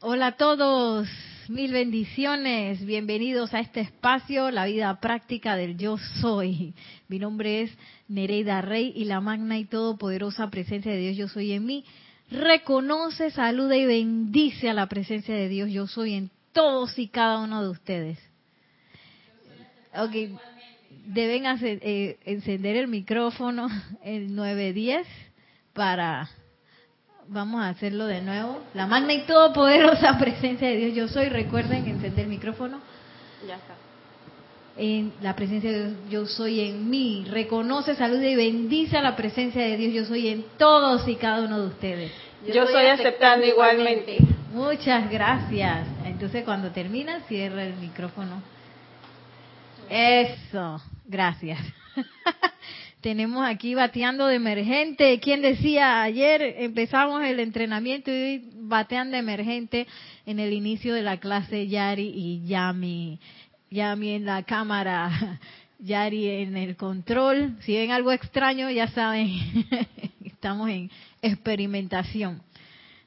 Hola a todos, mil bendiciones, bienvenidos a este espacio, la vida práctica del yo soy. Mi nombre es Nereida Rey y la magna y todopoderosa presencia de Dios yo soy en mí. Reconoce, saluda y bendice a la presencia de Dios yo soy en todos y cada uno de ustedes. Ok, deben eh, encender el micrófono el 910 para Vamos a hacerlo de nuevo. La magna y todopoderosa presencia de Dios yo soy. Recuerden encender el micrófono. Ya está. En la presencia de Dios yo soy en mí. Reconoce, saluda y bendice a la presencia de Dios yo soy en todos y cada uno de ustedes. Yo, estoy aceptando igualmente. Muchas gracias. Entonces cuando termina, cierra el micrófono. Eso. Gracias. Tenemos aquí bateando de emergente. ¿Quién decía ayer empezamos el entrenamiento y batean de emergente en el inicio de la clase Yari y Yami? Yami en la cámara, Yari en el control. Si ven algo extraño, ya saben, estamos en experimentación.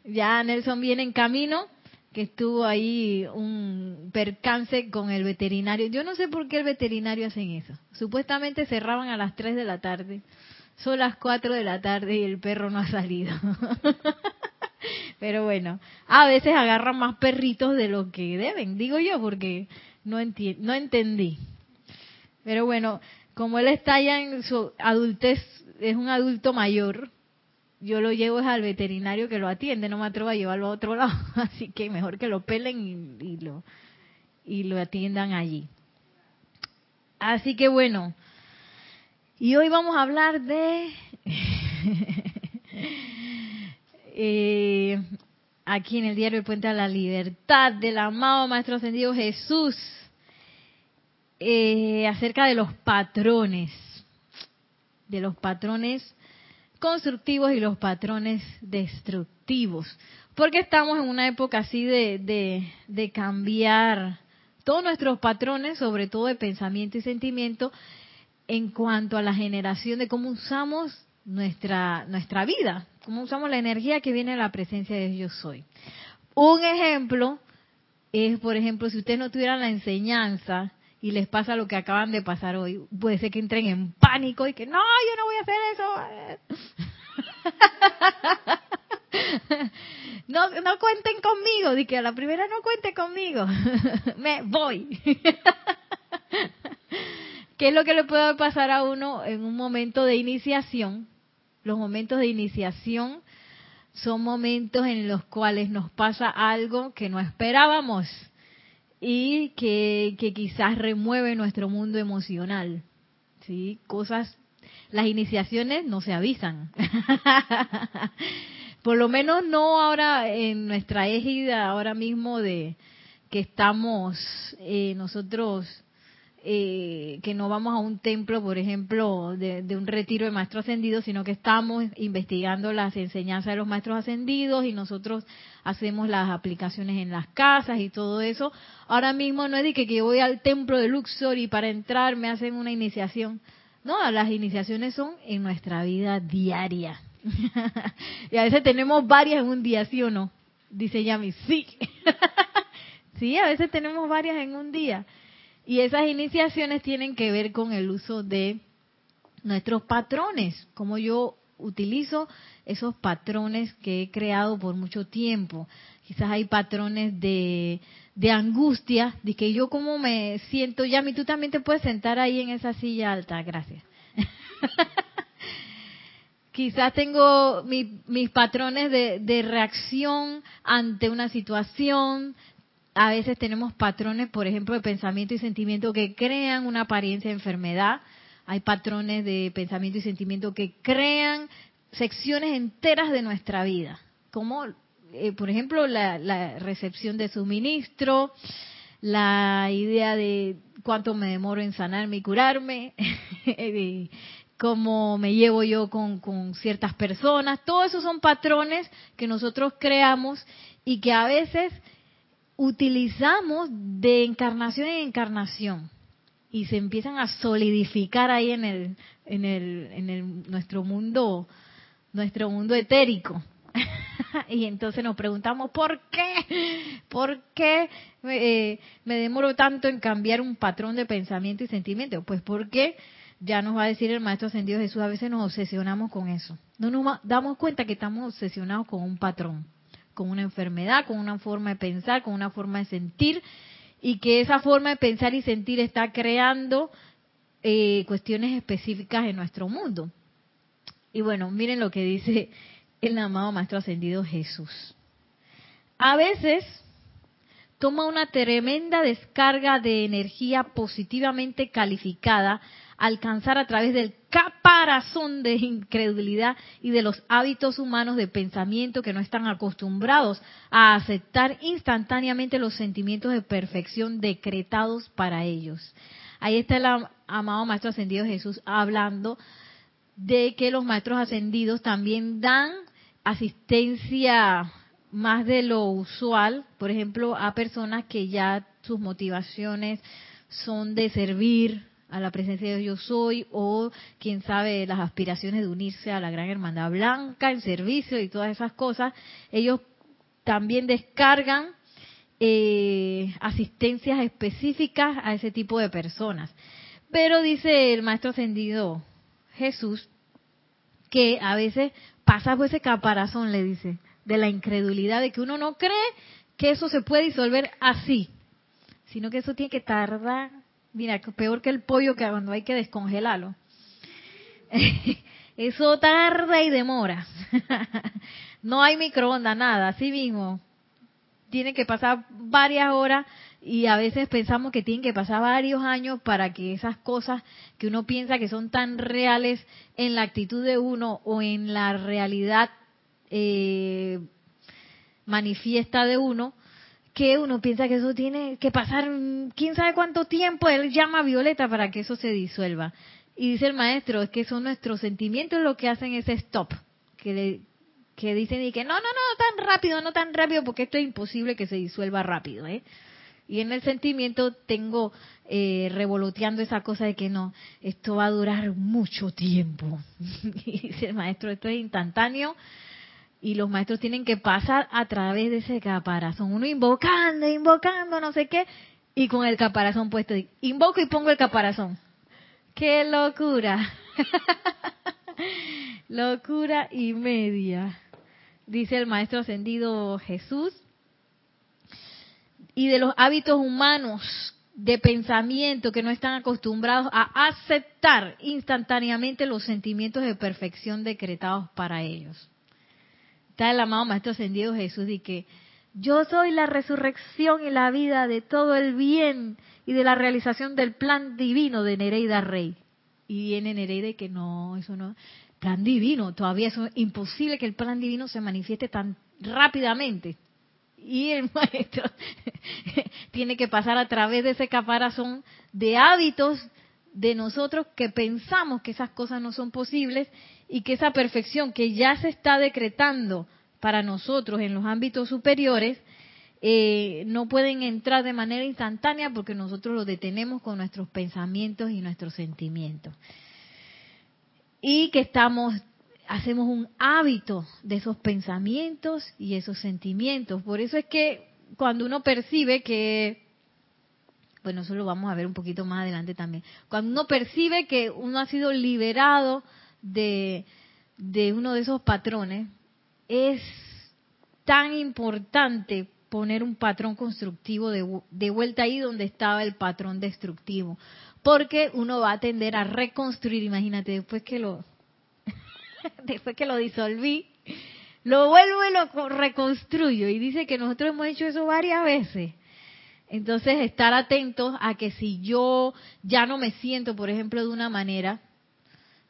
Ya Nelson viene en camino que estuvo ahí un percance con el veterinario. Yo no sé por qué el veterinario hacen eso. Supuestamente cerraban a las 3 de la tarde. Son las 4 de la tarde y el perro no ha salido. Pero bueno, a veces agarran más perritos de lo que deben, digo yo, porque no, no entendí. Pero bueno, como él está ya en su adultez, es un adulto mayor, yo lo llevo al veterinario que lo atiende, no me atrevo a llevarlo a otro lado, así que mejor que lo pelen y, lo y lo atiendan allí. Así que bueno, y hoy vamos a hablar de eh, aquí en el diario El Puente a la Libertad del amado Maestro Ascendido Jesús eh, acerca de los patrones, de los patrones constructivos y los patrones destructivos. Porque estamos en una época así de, de, cambiar todos nuestros patrones, sobre todo de pensamiento y sentimiento, en cuanto a la generación de cómo usamos nuestra, nuestra vida, cómo usamos la energía que viene de la presencia de Yo Soy. Un ejemplo es, por ejemplo, si ustedes no tuvieran la enseñanza y les pasa lo que acaban de pasar hoy, puede ser que entren en pánico y que no, yo no voy a hacer eso. No, no cuenten conmigo, di que a la primera no cuente conmigo. Me voy. ¿Qué es lo que le puede pasar a uno en un momento de iniciación? Los momentos de iniciación son momentos en los cuales nos pasa algo que no esperábamos y que, quizás remueve nuestro mundo emocional. ¿sí? Cosas, las iniciaciones no se avisan. Por lo menos no ahora en nuestra égida, ahora mismo de que estamos eh, nosotros eh, que no vamos a un templo, por ejemplo, de, un retiro de maestros ascendidos, sino que estamos investigando las enseñanzas de los maestros ascendidos y nosotros hacemos las aplicaciones en las casas y todo eso. Ahora mismo no es de que, que voy al templo de Luxor y para entrar me hacen una iniciación. No, las iniciaciones son en nuestra vida diaria. y a veces tenemos varias en un día, ¿sí o no? Dice Yami, sí. sí, a veces tenemos varias en un día. Y esas iniciaciones tienen que ver con el uso de nuestros patrones, como yo utilizo esos patrones que he creado por mucho tiempo. Quizás hay patrones de, de angustia, de que yo como me siento, Yami, tú también te puedes sentar ahí en esa silla alta, gracias. Quizás tengo mis patrones de, de reacción ante una situación, a veces tenemos patrones, por ejemplo, de pensamiento y sentimiento que crean una apariencia de enfermedad. Hay patrones de pensamiento y sentimiento que crean secciones enteras de nuestra vida, como, eh, por ejemplo, la, recepción de suministro, la idea de cuánto me demoro en sanarme y curarme, cómo me llevo yo con, con ciertas personas. Todos esos son patrones que nosotros creamos y que a veces utilizamos de encarnación en encarnación y se empiezan a solidificar ahí en el en el en el nuestro mundo nuestro mundo etérico y entonces nos preguntamos, ¿por qué? ¿Por qué eh, me demoro tanto en cambiar un patrón de pensamiento y sentimiento? Pues porque ya nos va a decir el Maestro Ascendido Jesús, a veces nos obsesionamos con eso. No nos damos cuenta que estamos obsesionados con un patrón, con una enfermedad, con una forma de pensar, con una forma de sentir, y que esa forma de pensar y sentir está creando eh, cuestiones específicas en nuestro mundo. Y bueno, miren lo que dice el amado Maestro Ascendido Jesús. A veces toma una tremenda descarga de energía positivamente calificada alcanzar a través del caparazón de incredulidad y de los hábitos humanos de pensamiento que no están acostumbrados a aceptar instantáneamente los sentimientos de perfección decretados para ellos. Ahí está el amado Maestro Ascendido Jesús hablando de que los Maestros Ascendidos también dan asistencia más de lo usual, por ejemplo, a personas que ya sus motivaciones son de servir a la presencia de yo soy o quién sabe las aspiraciones de unirse a la gran hermandad blanca en servicio y todas esas cosas, ellos también descargan eh, asistencias específicas a ese tipo de personas. Pero dice el maestro ascendido Jesús que a veces pasa por ese caparazón, le dice, de la incredulidad, de que uno no cree que eso se puede disolver así, sino que eso tiene que tardar, mira, peor que el pollo que cuando hay que descongelarlo. eso tarda y demora. no hay microondas, nada, así mismo tiene que pasar varias horas y a veces pensamos que tienen que pasar varios años para que esas cosas que uno piensa que son tan reales en la actitud de uno o en la realidad eh, manifiesta de uno, que uno piensa que eso tiene que pasar quién sabe cuánto tiempo, él llama a Violeta para que eso se disuelva. Y dice el maestro, es que son nuestros sentimientos lo que hacen ese stop, que le, que dicen y que no, no, no, tan rápido, no tan rápido, porque esto es imposible que se disuelva rápido, ¿eh? Y en el sentimiento tengo eh, revoloteando esa cosa de que no, esto va a durar mucho tiempo. y dice el maestro, esto es instantáneo y los maestros tienen que pasar a través de ese caparazón. Uno invocando, invocando, no sé qué, y con el caparazón puesto. Invoco y pongo el caparazón. ¡Qué locura! locura y media dice el maestro ascendido Jesús, y de los hábitos humanos de pensamiento que no están acostumbrados a aceptar instantáneamente los sentimientos de perfección decretados para ellos. Está el amado Maestro Ascendido Jesús y que yo soy la resurrección y la vida de todo el bien y de la realización del plan divino de Nereida Rey. Y viene Nereida que no, eso no, plan divino. Todavía es imposible que el plan divino se manifieste tan rápidamente. Y el maestro tiene que pasar a través de ese caparazón de hábitos de nosotros que pensamos que esas cosas no son posibles y que esa perfección que ya se está decretando para nosotros en los ámbitos superiores eh, no pueden entrar de manera instantánea porque nosotros lo detenemos con nuestros pensamientos y nuestros sentimientos y que estamos hacemos un hábito de esos pensamientos y esos sentimientos. Por eso es que cuando uno percibe que, bueno, eso lo vamos a ver un poquito más adelante también, cuando uno percibe que uno ha sido liberado de, de uno de esos patrones, es tan importante poner un patrón constructivo de, de vuelta ahí donde estaba el patrón destructivo porque uno va a tender a reconstruir, imagínate, después que lo después que lo disolví, lo vuelvo y lo reconstruyo y dice que nosotros hemos hecho eso varias veces. Entonces, estar atentos a que si yo ya no me siento, por ejemplo, de una manera,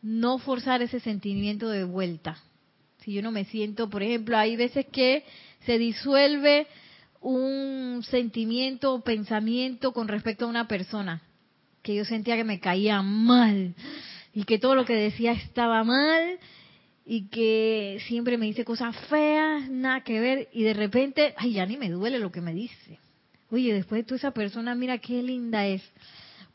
no forzar ese sentimiento de vuelta. Si yo no me siento, por ejemplo, hay veces que se disuelve un sentimiento o pensamiento con respecto a una persona que yo sentía que me caía mal y que todo lo que decía estaba mal y que siempre me dice cosas feas, nada que ver y de repente, ay, ya ni me duele lo que me dice. Oye, después de toda esa persona, mira qué linda es.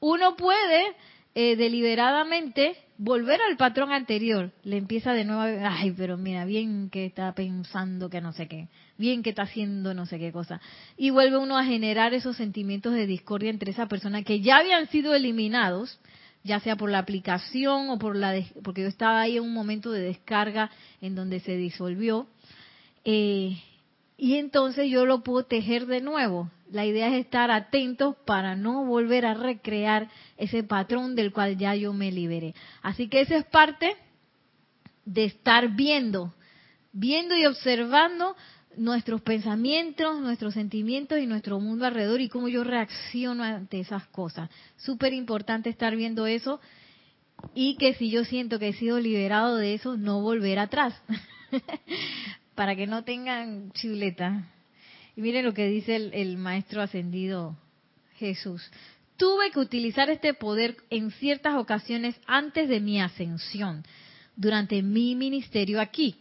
Uno puede eh, deliberadamente volver al patrón anterior. Le empieza de nuevo, a, ay, pero mira, bien que está pensando que no sé qué, bien que está haciendo no sé qué cosa. Y vuelve uno a generar esos sentimientos de discordia entre esa persona que ya habían sido eliminados, ya sea por la aplicación o por la, porque yo estaba ahí en un momento de descarga en donde se disolvió. Eh, y entonces yo lo puedo tejer de nuevo. La idea es estar atentos para no volver a recrear ese patrón del cual ya yo me liberé. Así que esa es parte de estar viendo, viendo y observando nuestros pensamientos, nuestros sentimientos y nuestro mundo alrededor y cómo yo reacciono ante esas cosas. Súper importante estar viendo eso y que si yo siento que he sido liberado de eso, no volver atrás. para que no tengan chuleta. Y miren lo que dice el, maestro ascendido Jesús. Tuve que utilizar este poder en ciertas ocasiones antes de mi ascensión, durante mi ministerio aquí,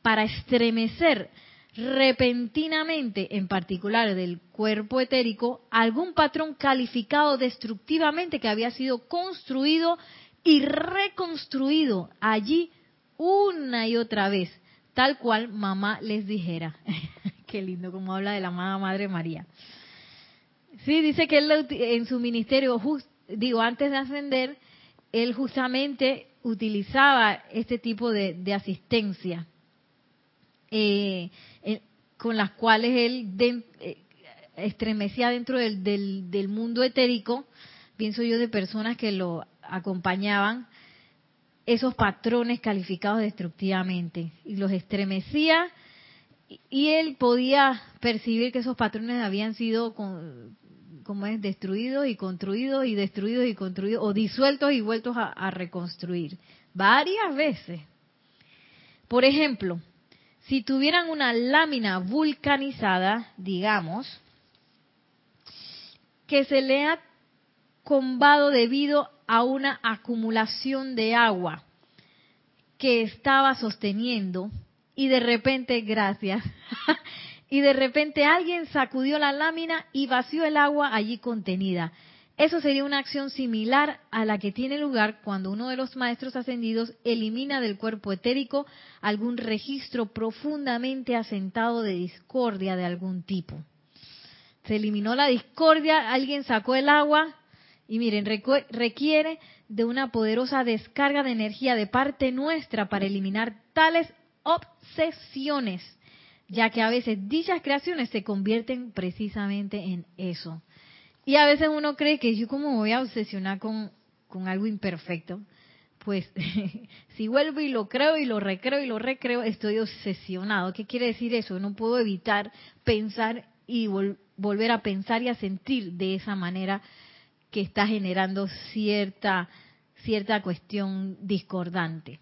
para estremecer repentinamente, en particular del cuerpo etérico, algún patrón calificado destructivamente que había sido construido y reconstruido allí una y otra vez, tal cual mamá les dijera. Qué lindo como habla de la amada Madre María. Sí, dice que él en su ministerio, digo, antes de ascender, él justamente utilizaba este tipo de, asistencia, eh, con las cuales él eh, estremecía dentro del, del mundo etérico, pienso yo, de personas que lo acompañaban, esos patrones calificados destructivamente y los estremecía y él podía percibir que esos patrones habían sido como es destruidos y construidos y destruidos y construidos o disueltos y vueltos a, a reconstruir varias veces. Por ejemplo, si tuvieran una lámina vulcanizada, digamos, que se le ha combado debido a una acumulación de agua que estaba sosteniendo y de repente, gracias, y de repente alguien sacudió la lámina y vació el agua allí contenida. Eso sería una acción similar a la que tiene lugar cuando uno de los maestros ascendidos elimina del cuerpo etérico algún registro profundamente asentado de discordia de algún tipo. Se eliminó la discordia, alguien sacó el agua, y miren, requiere de una poderosa descarga de energía de parte nuestra para eliminar tales obsesiones, ya que a veces dichas creaciones se convierten precisamente en eso. Y a veces uno cree que yo como voy a obsesionar con, con algo imperfecto, pues si vuelvo y lo creo y lo recreo y lo recreo, estoy obsesionado. ¿Qué quiere decir eso? No puedo evitar pensar y volver a pensar y a sentir de esa manera que está generando cierta, cierta cuestión discordante.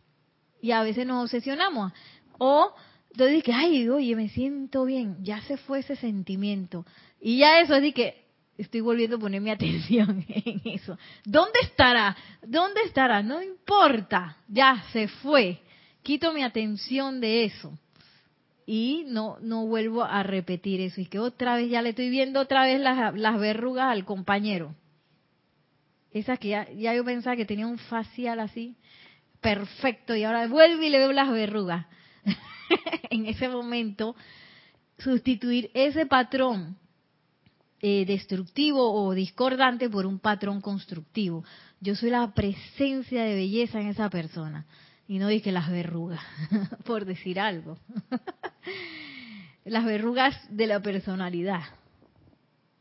Y a veces nos obsesionamos. O entonces que, ay, oye, me siento bien, ya se fue ese sentimiento. Y ya eso es que estoy volviendo a poner mi atención en eso. ¿Dónde estará? ¿Dónde estará? No importa, ya se fue. Quito mi atención de eso. Y no, no vuelvo a repetir eso. Y que otra vez ya le estoy viendo otra vez las, las verrugas al compañero. Esa que ya, yo pensaba que tenía un facial así, perfecto, y ahora vuelvo y le veo las verrugas. en ese momento, sustituir ese patrón eh, destructivo o discordante por un patrón constructivo. Yo soy la presencia de belleza en esa persona. Y no dije las verrugas, por decir algo. las verrugas de la personalidad.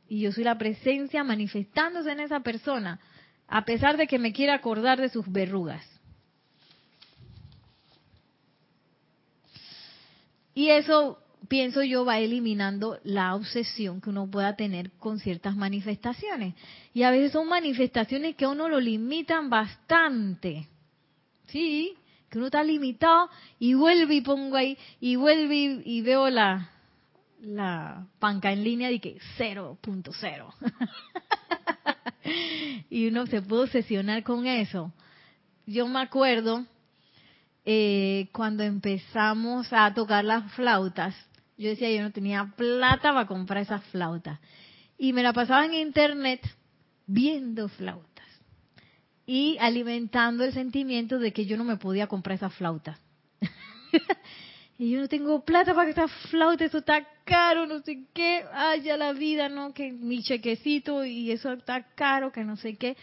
Y yo soy la presencia manifestándose en esa persona a pesar de que me quiera acordar de sus verrugas. Y eso, pienso yo, va eliminando la obsesión que uno pueda tener con ciertas manifestaciones. Y a veces son manifestaciones que a uno lo limitan bastante. Sí, que uno está limitado y vuelve y pongo ahí, y vuelve y, veo la, la panca en línea de que 0.0. y uno se puede obsesionar con eso. Yo me acuerdo eh, cuando empezamos a tocar las flautas, yo decía, yo no tenía plata para comprar esas flautas. Y me la pasaba en internet viendo flautas. y alimentando el sentimiento de que yo no me podía comprar esa flauta. y yo no tengo plata para que esa flauta, eso está caro, no sé qué, ay, ya la vida, ¿no? Que mi chequecito y eso está caro, que no sé qué.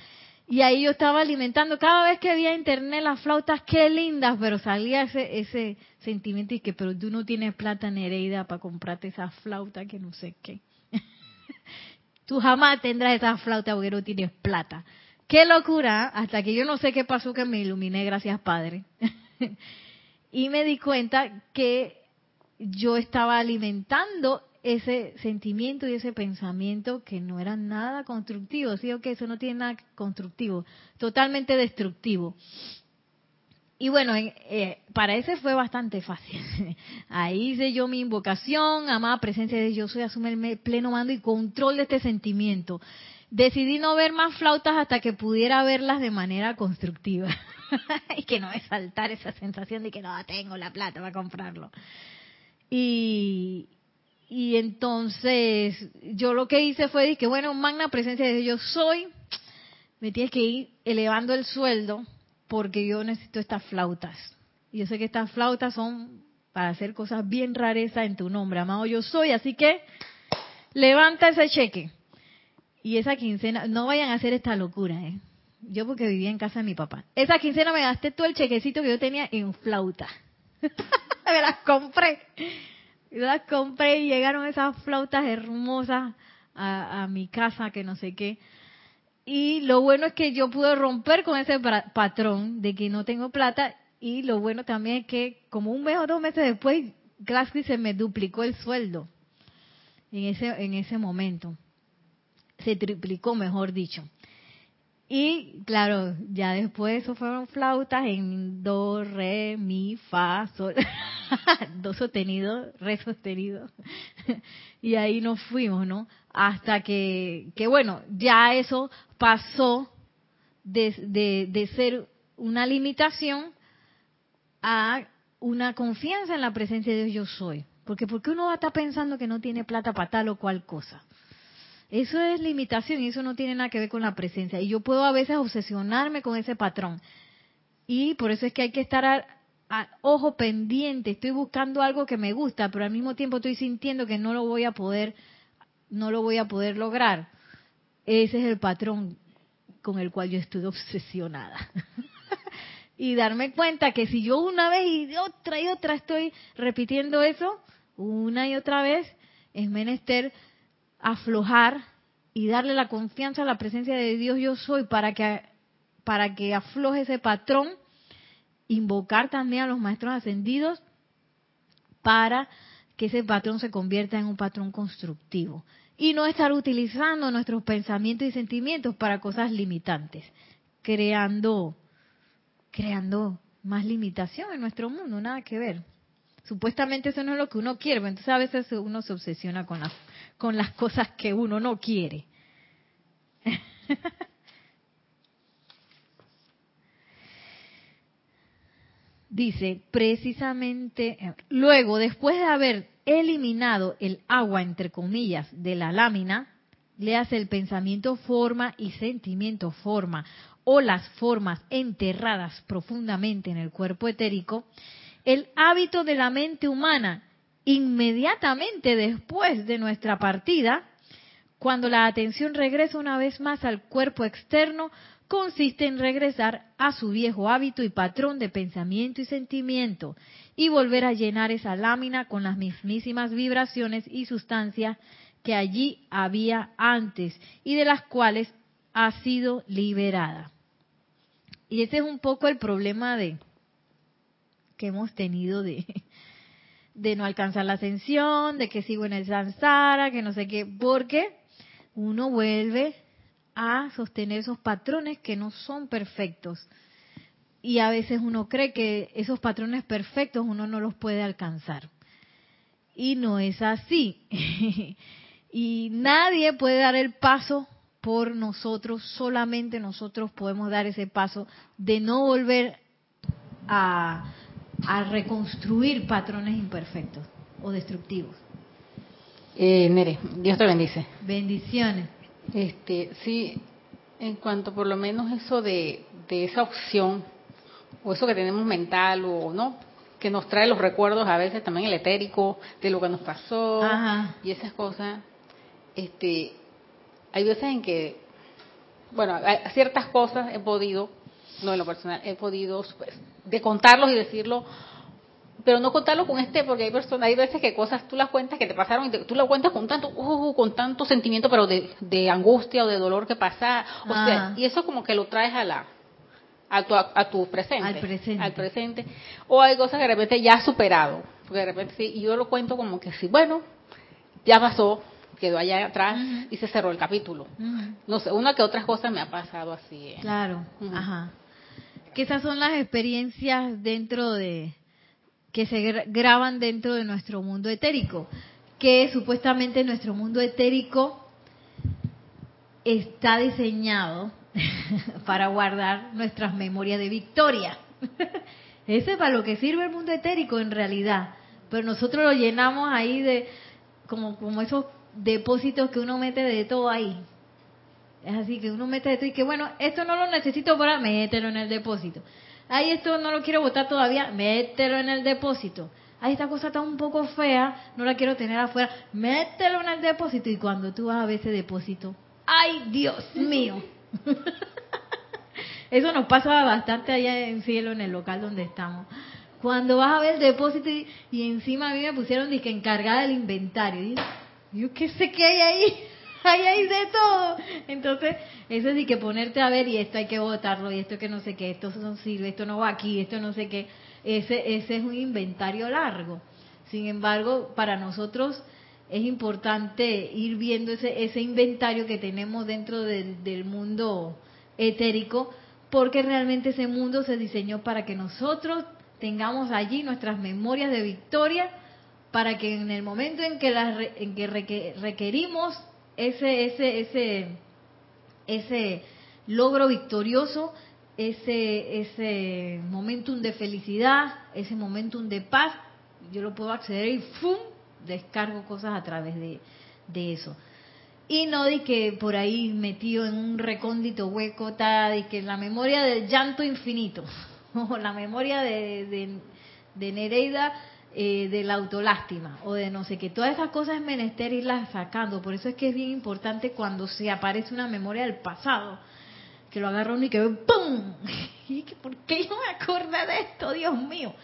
Y ahí yo estaba alimentando, cada vez que había internet las flautas, qué lindas, pero salía ese, ese sentimiento y que, pero tú no tienes plata Nereida para comprarte esa flauta que no sé qué. tú jamás tendrás esa flauta porque no tienes plata. Qué locura, hasta que yo no sé qué pasó que me iluminé, gracias Padre. y me di cuenta que yo estaba alimentando ese sentimiento y ese pensamiento que no era nada constructivo. Sí, que eso no tiene nada constructivo, totalmente destructivo. Y bueno, eh, para ese fue bastante fácil. Ahí hice yo mi invocación, amada presencia de Dios, soy, asume el pleno mando y control de este sentimiento. Decidí no ver más flautas hasta que pudiera verlas de manera constructiva. y que no me saltar esa sensación de que no tengo la plata para comprarlo. Y, y entonces yo lo que hice fue que, bueno, magna presencia de Dios soy, me tienes que ir elevando el sueldo porque yo necesito estas flautas. Y yo sé que estas flautas son para hacer cosas bien rarezas en tu nombre, amado yo soy, así que levanta ese cheque. Y esa quincena, no vayan a hacer esta locura, ¿eh? Yo porque vivía en casa de mi papá. Esa quincena me gasté todo el chequecito que yo tenía en flauta. me las compré. Yo las compré y llegaron esas flautas hermosas a, mi casa, que no sé qué. Y lo bueno es que yo pude romper con ese patrón de que no tengo plata. Y lo bueno también es que como un mes o dos meses después, Glassky se me duplicó el sueldo en ese, en ese momento. Se triplicó, mejor dicho. Y claro, ya después eso fueron flautas en do, re, mi, fa, sol, do sostenido, re sostenido. y ahí nos fuimos, ¿no? Hasta que, que bueno, ya eso pasó de, de, de ser una limitación a una confianza en la presencia de Dios yo soy. Porque ¿por qué uno va a estar pensando que no tiene plata para tal o cual cosa? Eso es limitación y eso no tiene nada que ver con la presencia. Y yo puedo a veces obsesionarme con ese patrón. Y por eso es que hay que estar a, ojo pendiente. Estoy buscando algo que me gusta, pero al mismo tiempo estoy sintiendo que no lo voy a poder, no lo voy a poder lograr. Ese es el patrón con el cual yo estoy obsesionada. y darme cuenta que si yo una vez y otra y otra estoy repitiendo eso, una y otra vez, es menester aflojar y darle la confianza a la presencia de Dios yo soy para que para que afloje ese patrón, invocar también a los maestros ascendidos para que ese patrón se convierta en un patrón constructivo y no estar utilizando nuestros pensamientos y sentimientos para cosas limitantes, creando creando más limitación en nuestro mundo, nada que ver. Supuestamente eso no es lo que uno quiere, entonces a veces uno se obsesiona con las, con las cosas que uno no quiere. Dice, precisamente, eh, luego, después de haber eliminado el agua, entre comillas, de la lámina, le hace el pensamiento forma y sentimiento forma, o las formas enterradas profundamente en el cuerpo etérico, el hábito de la mente humana inmediatamente después de nuestra partida, cuando la atención regresa una vez más al cuerpo externo, consiste en regresar a su viejo hábito y patrón de pensamiento y sentimiento y volver a llenar esa lámina con las mismísimas vibraciones y sustancias que allí había antes y de las cuales ha sido liberada. Y ese es un poco el problema de, que hemos tenido de, de no alcanzar la ascensión, de que sigo en el samsara, que no sé qué, porque uno vuelve a sostener esos patrones que no son perfectos. Y a veces uno cree que esos patrones perfectos uno no los puede alcanzar. Y no es así. y nadie puede dar el paso por nosotros, solamente nosotros podemos dar ese paso de no volver a, a reconstruir patrones imperfectos o destructivos. Eh, Nere, Dios te bendice. Bendiciones. Este, sí, en cuanto por lo menos eso de, este, esa opción o eso que tenemos mental o no que nos trae los recuerdos a veces también el etérico de lo que nos pasó y esas cosas este hay veces en que bueno ciertas cosas he podido no en lo personal he podido pues, de contarlos y decirlo pero no contarlo con este porque hay personas hay veces que cosas tú las cuentas que te pasaron y tú las cuentas con tanto uh, con tanto sentimiento pero de, de angustia o de dolor que pasa o sea y eso como que lo traes a la a tu, a, tu presente, al presente. Al presente. O hay cosas que de repente ya has superado. Porque de repente sí, y yo lo cuento como que sí, bueno, ya pasó, quedó allá atrás y se cerró el capítulo. No sé, una que otras cosas me ha pasado así. ¿eh? Claro, ajá. Que esas son las experiencias dentro de, que se graban dentro de nuestro mundo etérico. Que supuestamente nuestro mundo etérico está diseñado para guardar nuestras memorias de victoria. Ese es para lo que sirve el mundo etérico en realidad. Pero nosotros lo llenamos ahí de como, como esos depósitos que uno mete de todo ahí. Es así que uno mete todo y que bueno, esto no lo necesito para mételo en el depósito. Ay, esto no lo quiero botar todavía, mételo en el depósito. Ay, esta cosa está un poco fea, no la quiero tener afuera, mételo en el depósito. Y cuando tú vas a ver ese depósito, ay, Dios mío, Eso nos pasa bastante allá en cielo, en el local donde estamos. Cuando vas a ver el depósito y, encima a mí me pusieron que encargada del inventario. Y yo qué sé qué hay ahí. Hay ahí de todo. Entonces, eso sí que ponerte a ver y esto hay que votarlo y esto que no sé qué, esto no sirve, esto no va aquí, esto no sé qué. Ese, ese es un inventario largo. Sin embargo, para nosotros es importante ir viendo ese, ese inventario que tenemos dentro del, mundo etérico, porque realmente ese mundo se diseñó para que nosotros tengamos allí nuestras memorias de victoria, para que en el momento en que, las, en que requerimos ese, ese, ese, ese logro victorioso, ese, ese momentum de felicidad, ese momentum de paz, yo lo puedo acceder y ¡fum! descargo cosas a través de, eso. Y no di que por ahí metido en un recóndito hueco está de que la memoria del llanto infinito, o la memoria de, de, Nereida eh, de la autolástima, o de no sé qué. Todas esas cosas es menester irlas sacando. Por eso es que es bien importante cuando se aparece una memoria del pasado, que lo agarra uno y que ¡pum! ¿Y ¿Por qué yo me acordé de esto, Dios mío?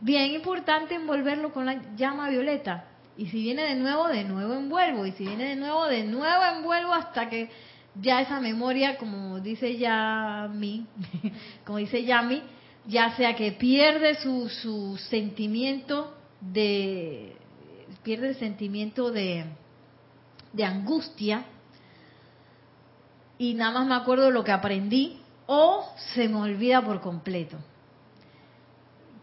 Bien importante envolverlo con la llama violeta y si viene de nuevo, de nuevo envuelvo. Y si viene de nuevo, de nuevo envuelvo hasta que ya esa memoria, como dice Yami, como dice Yami, ya sea que pierde su, su sentimiento de, pierde el sentimiento de, de angustia y nada más me acuerdo de lo que aprendí o se me olvida por completo.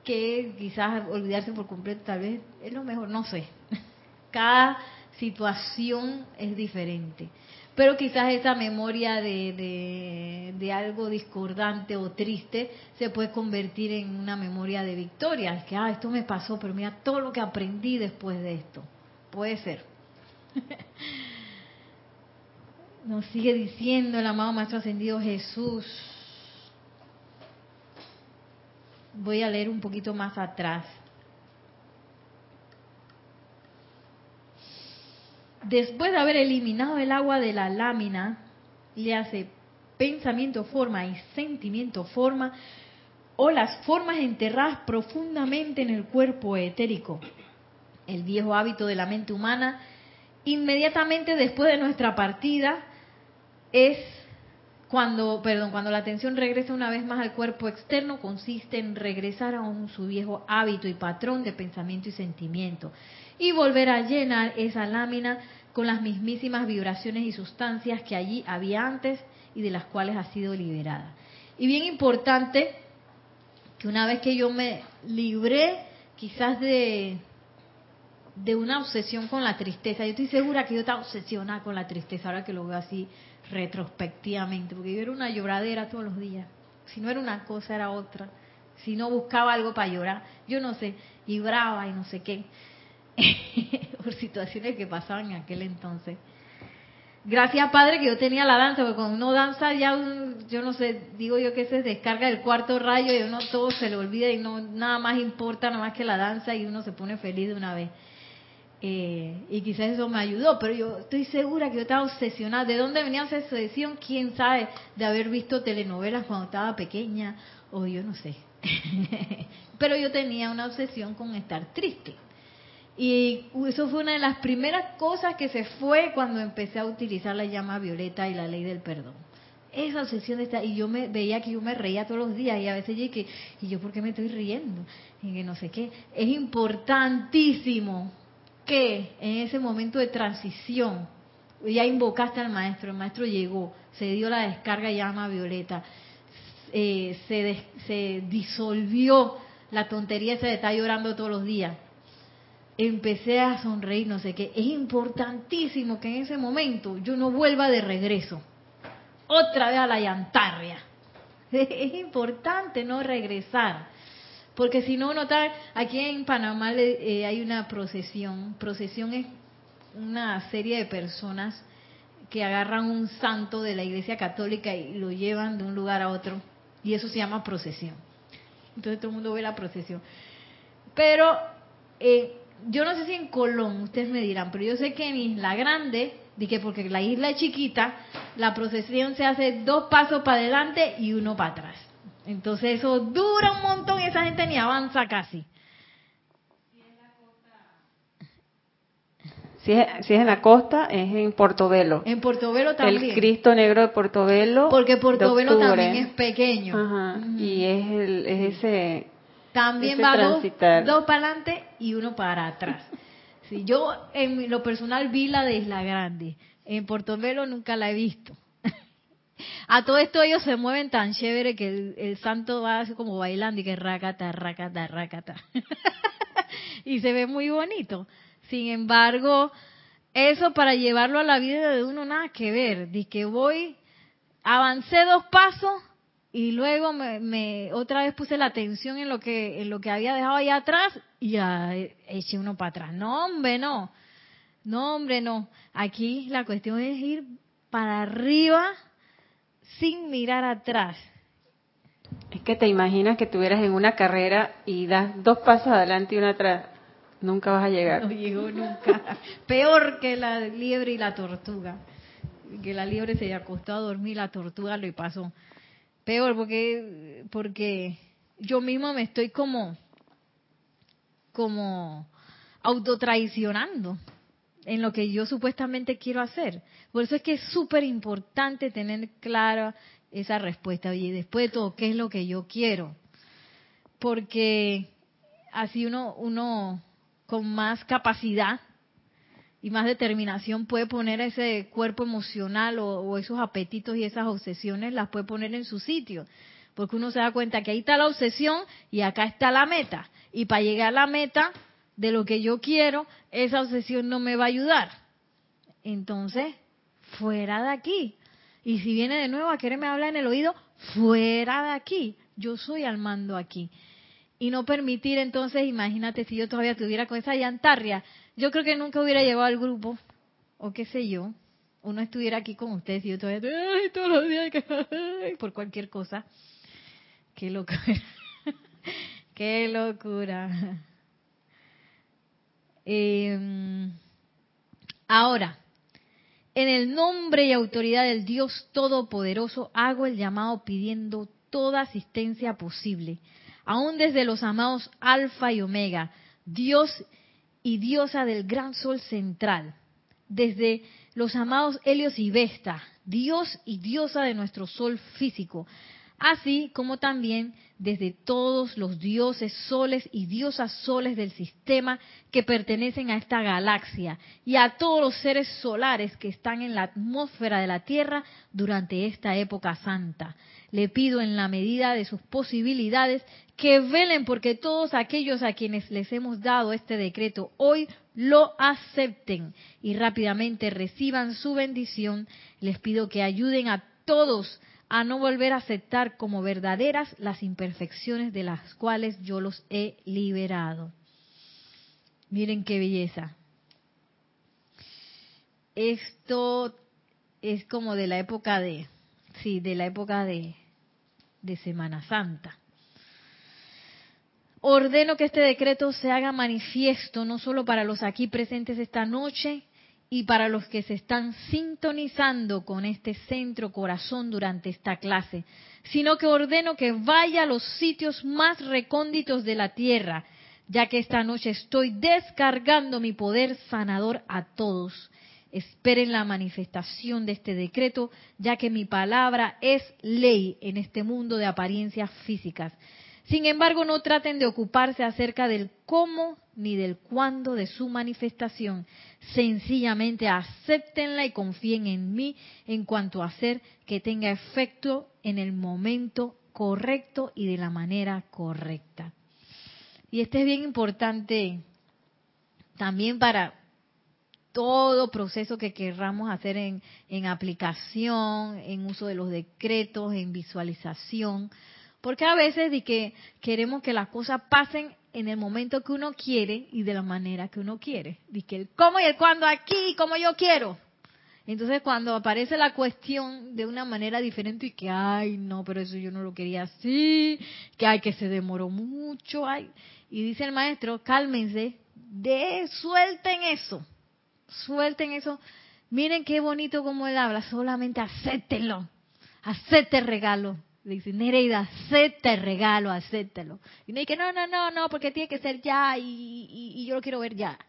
Que quizás olvidarse por completo tal vez es lo mejor, no sé. Cada situación es diferente. Pero quizás esa memoria de, de, algo discordante o triste se puede convertir en una memoria de victoria. Que, ah, esto me pasó, pero mira todo lo que aprendí después de esto. Puede ser. Nos sigue diciendo el amado Maestro Ascendido Jesús. Voy a leer un poquito más atrás. Después de haber eliminado el agua de la lámina, le hace pensamiento forma y sentimiento forma, o las formas enterradas profundamente en el cuerpo etérico, el viejo hábito de la mente humana, inmediatamente después de nuestra partida es cuando, perdón, cuando la atención regresa una vez más al cuerpo externo, consiste en regresar a un, su viejo hábito y patrón de pensamiento y sentimiento y volver a llenar esa lámina con las mismísimas vibraciones y sustancias que allí había antes y de las cuales ha sido liberada. Y bien importante que una vez que yo me libré quizás de, de una obsesión con la tristeza, yo estoy segura que yo estaba obsesionada con la tristeza, ahora que lo veo así retrospectivamente, porque yo era una lloradera todos los días. Si no era una cosa, era otra. Si no buscaba algo para llorar, yo no sé, y brava y no sé qué. por situaciones que pasaban en aquel entonces. Gracias, Padre, que yo tenía la danza, porque cuando uno danza ya, yo no sé, digo yo que se descarga el cuarto rayo y uno todo se le olvida y no nada más importa, nada más que la danza y uno se pone feliz de una vez. Eh, y quizás eso me ayudó, pero yo estoy segura que yo estaba obsesionada. ¿De dónde venía esa obsesión? ¿Quién sabe? De haber visto telenovelas cuando estaba pequeña, o yo no sé. pero yo tenía una obsesión con estar triste. Y eso fue una de las primeras cosas que se fue cuando empecé a utilizar la llama violeta y la ley del perdón. Esa obsesión estar, y yo me veía que yo me reía todos los días y a veces que, ¿y yo por qué me estoy riendo? Y que no sé qué. Es importantísimo que en ese momento de transición, ya invocaste al maestro, el maestro llegó, se dio la descarga llama violeta, eh, se, se disolvió la tontería esa de estar llorando todos los días empecé a sonreír, no sé qué. Es importantísimo que en ese momento yo no vuelva de regreso, otra vez a la llantarria. Es importante no regresar, porque si no, notar, aquí en Panamá eh, hay una procesión. Procesión es una serie de personas que agarran un santo de la Iglesia Católica y lo llevan de un lugar a otro, y eso se llama procesión. Entonces todo el mundo ve la procesión. Pero eh, yo no sé si en Colón, ustedes me dirán, pero yo sé que en Isla Grande, dije porque la isla es chiquita, la procesión se hace dos pasos para adelante y uno para atrás. Entonces eso dura un montón y esa gente ni avanza casi. Si es, si es en la costa, es en Portobelo. En Portobelo también. El Cristo Negro de Portobelo. Porque Portobelo también es pequeño. Ajá. Y es, el, es ese también va dos, dos, para adelante y uno para atrás. Si yo en lo personal vi la de Isla Grande. En Portobelo nunca la he visto. A todo esto ellos se mueven tan chévere que el, santo va así como bailando y que racata, racata, racata. y se ve muy bonito. Sin embargo, eso para llevarlo a la vida de uno nada que ver. Dice que voy, avancé dos pasos, y luego me, otra vez puse la atención en lo que en lo que había dejado ahí atrás y ya eché uno para atrás. No, hombre, no. No, hombre, no. Aquí la cuestión es ir para arriba sin mirar atrás. Es que te imaginas que estuvieras en una carrera y das dos pasos adelante y uno atrás. Nunca vas a llegar. No llego nunca. Peor que la liebre y la tortuga. Que la liebre se acostó a dormir, la tortuga lo pasó peor porque porque yo mismo me estoy como como autotraicionando en lo que yo supuestamente quiero hacer. Por eso es que es súper importante tener clara esa respuesta. Oye, después de todo, ¿qué es lo que yo quiero? Porque así uno, uno con más capacidad y más determinación puede poner ese cuerpo emocional o, esos apetitos y esas obsesiones, las puede poner en su sitio. Porque uno se da cuenta que ahí está la obsesión y acá está la meta. Y para llegar a la meta de lo que yo quiero, esa obsesión no me va a ayudar. Entonces, fuera de aquí. Y si viene de nuevo a quererme hablar en el oído, fuera de aquí. Yo soy al mando aquí. Y no permitir entonces, imagínate si yo todavía estuviera con esa llantarria, yo creo que nunca hubiera llevado al grupo, o qué sé yo, uno estuviera aquí con ustedes y yo todavía, todos los días, por cualquier cosa. Qué locura. Qué locura. Em, ahora, en el nombre y autoridad del Dios Todopoderoso, hago el llamado pidiendo toda asistencia posible, aún desde los amados Alfa y Omega, Dios diosa del gran sol central, desde los amados Helios y Vesta, Dios y diosa de nuestro sol físico, así como también desde todos los dioses soles y diosas soles del sistema que pertenecen a esta galaxia y a todos los seres solares que están en la atmósfera de la Tierra durante esta época santa. Le pido en la medida de sus posibilidades que velen porque todos aquellos a quienes les hemos dado este decreto hoy lo acepten y rápidamente reciban su bendición. Les pido que ayuden a todos a no volver a aceptar como verdaderas las imperfecciones de las cuales yo los he liberado. Miren qué belleza. Esto es como de la época de, sí, de la época de, de Semana Santa. Ordeno que este decreto se haga manifiesto no solo para los aquí presentes esta noche y para los que se están sintonizando con este centro corazón durante esta clase, sino que ordeno que vaya a los sitios más recónditos de la tierra, ya que esta noche estoy descargando mi poder sanador a todos. Esperen la manifestación de este decreto, ya que mi palabra es ley en este mundo de apariencias físicas. Sin embargo, no traten de ocuparse acerca del cómo ni del cuándo de su manifestación. Sencillamente acéptenla y confíen en mí en cuanto a hacer que tenga efecto en el momento correcto y de la manera correcta. Y este es bien importante también para todo proceso que querramos hacer en, en aplicación, en uso de los decretos, en visualización porque a veces de que queremos que las cosas pasen en el momento que uno quiere y de la manera que uno quiere. De que el cómo y el cuándo aquí, como yo quiero. Entonces cuando aparece la cuestión de una manera diferente y que, ay, no, pero eso yo no lo quería así, que ay, que se demoró mucho, ay. Y dice el maestro, cálmense, de, suelten eso, suelten eso. Miren qué bonito como él habla, solamente acéptenlo, acepte regalo Dice, Nereida, te regalo, acéptalo. Y me dice, no, no, no, no, porque tiene que ser ya y, yo lo quiero ver ya.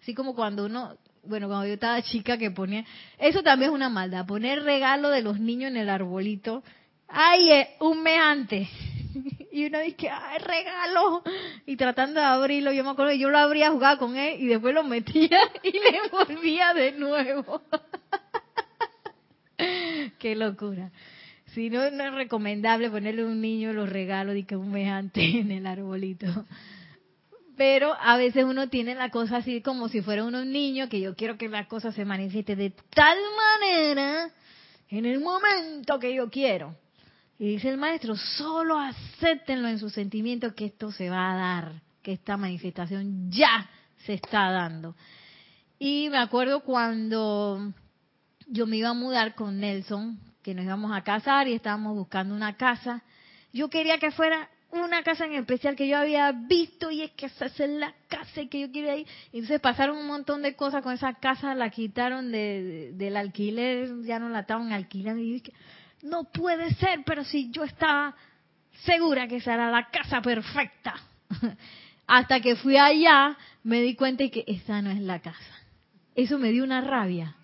Así como cuando uno, bueno, cuando yo estaba chica que ponía, eso también es una maldad, poner regalo de los niños en el arbolito. Ay, eh, un mes. Y uno dice, ay, regalo. Y tratando de abrirlo, yo me acuerdo que yo lo abría, jugaba con él y después lo metía y le volvía de nuevo. Qué locura. Si no, no es recomendable ponerle a un niño los regalos de que un mes antes en el arbolito. Pero a veces uno tiene la cosa así como si fuera un niño, que yo quiero que la cosa se manifieste de tal manera en el momento que yo quiero. Y dice el maestro, solo acéptenlo en sus sentimientos que esto se va a dar, que esta manifestación ya se está dando. Y me acuerdo cuando yo me iba a mudar con Nelson, que nos íbamos a casar y estábamos buscando una casa. Yo quería que fuera una casa en especial que yo había visto y es que esa es la casa que yo quiero ir. Y entonces pasaron un montón de cosas con esa casa, la quitaron de, del alquiler, ya no la estaban alquilando. Y no puede ser, pero si yo estaba segura que esa era la casa perfecta. Hasta que fui allá, me di cuenta de que esa no es la casa. Eso me dio una rabia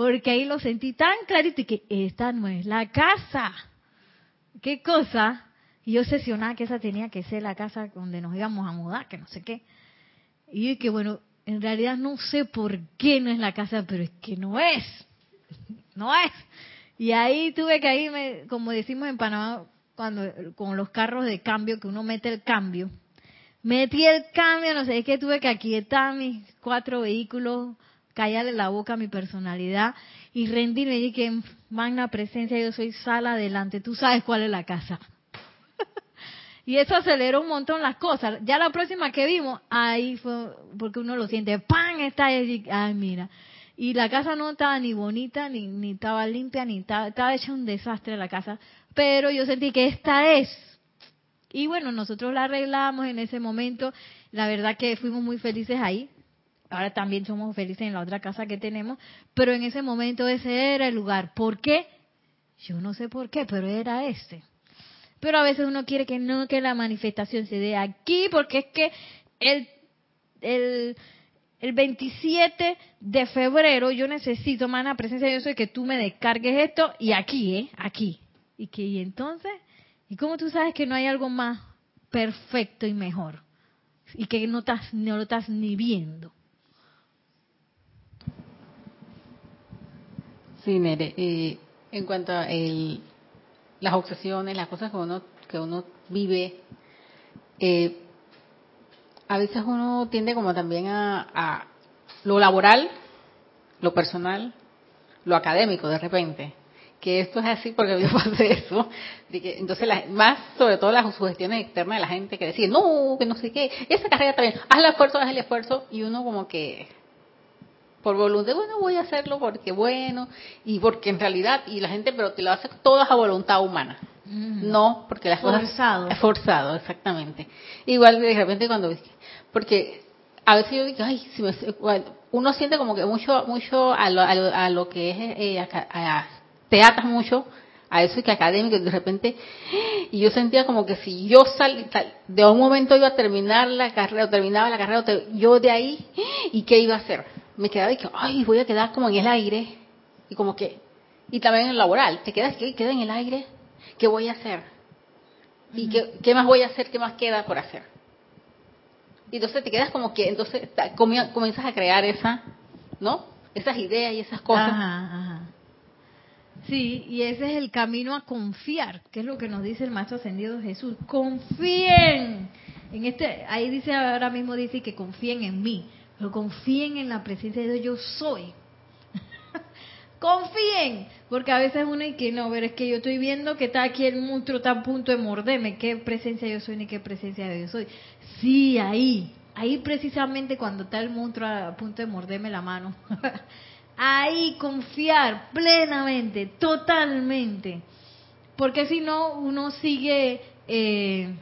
porque ahí lo sentí tan clarito que esta no es la casa. ¿Qué cosa? Y yo obsesionada que esa tenía que ser la casa donde nos íbamos a mudar, que no sé qué. Y que bueno, en realidad no sé por qué no es la casa, pero es que no es. No es. Y ahí tuve que ahí, como decimos en Panamá, cuando con los carros de cambio, que uno mete el cambio. Metí el cambio, no sé, es que tuve que aquietar mis cuatro vehículos callarle la boca a mi personalidad y rendirme y que magna presencia yo soy sala adelante, tú sabes cuál es la casa. y eso aceleró un montón las cosas. Ya la próxima que vimos, ahí fue, porque uno lo siente, ¡pam! Está ahí, ay, mira. Y la casa no estaba ni bonita, ni, ni estaba limpia, ni estaba, hecha un desastre la casa. Pero yo sentí que esta es. Y bueno, nosotros la arreglamos en ese momento. La verdad que fuimos muy felices ahí ahora también somos felices en la otra casa que tenemos, pero en ese momento ese era el lugar. ¿Por qué? Yo no sé por qué, pero era ese. Pero a veces uno quiere que no, que la manifestación se dé aquí, porque es que el, el, el 27 de febrero yo necesito, la presencia de Dios, que tú me descargues esto y aquí, ¿eh? Aquí. ¿Y que y entonces? ¿Y cómo tú sabes que no hay algo más perfecto y mejor? Y que no, estás, no lo estás ni viendo. Sí, Nere, eh, en cuanto a el, las obsesiones, las cosas que uno, que uno vive, eh, a veces uno tiende como también a, lo laboral, lo personal, lo académico de repente que esto es así porque yo pasé eso. entonces, más sobre todo las sugestiones externas de la gente que decía, no, que no sé qué, esa carrera también, haz el esfuerzo, haz el esfuerzo, y uno como que por voluntad, bueno, voy a hacerlo porque bueno, y porque en realidad, y la gente, pero te lo hace todas a voluntad humana. No, porque las forzado. cosas... Forzado. exactamente. Igual de repente cuando... Porque a veces yo digo, ay, si me, uno siente como que mucho, mucho a lo, a lo, que es, eh, te atas mucho a eso y que académico, de repente, y yo sentía como que si yo salí, de un momento iba a terminar la carrera, o terminaba la carrera, yo de ahí, ¿y qué iba a hacer? Me quedaba y que, ay, voy a quedar como en el aire, y como que, y también en el laboral, te quedas, ¿qué queda en el aire? ¿Qué voy a hacer? ¿Y qué, qué más voy a hacer? ¿Qué más queda por hacer? Y entonces te quedas como que, entonces comienzas a crear esa, ¿no? Esas ideas y esas cosas. Ajá, ajá. Sí, y ese es el camino a confiar, que es lo que nos dice el Maestro Ascendido Jesús. Confíen. En este, ahí dice ahora mismo dice que confíen en mí, pero confíen en la presencia de Dios. Yo soy. Confíen, porque a veces uno y que no, pero es que yo estoy viendo que está aquí el monstruo está a punto de morderme. ¿Qué presencia yo soy ni qué presencia de Dios soy? Sí, ahí, ahí precisamente cuando está el monstruo a punto de morderme la mano. ahí confiar plenamente, totalmente. Porque si no, uno sigue eh,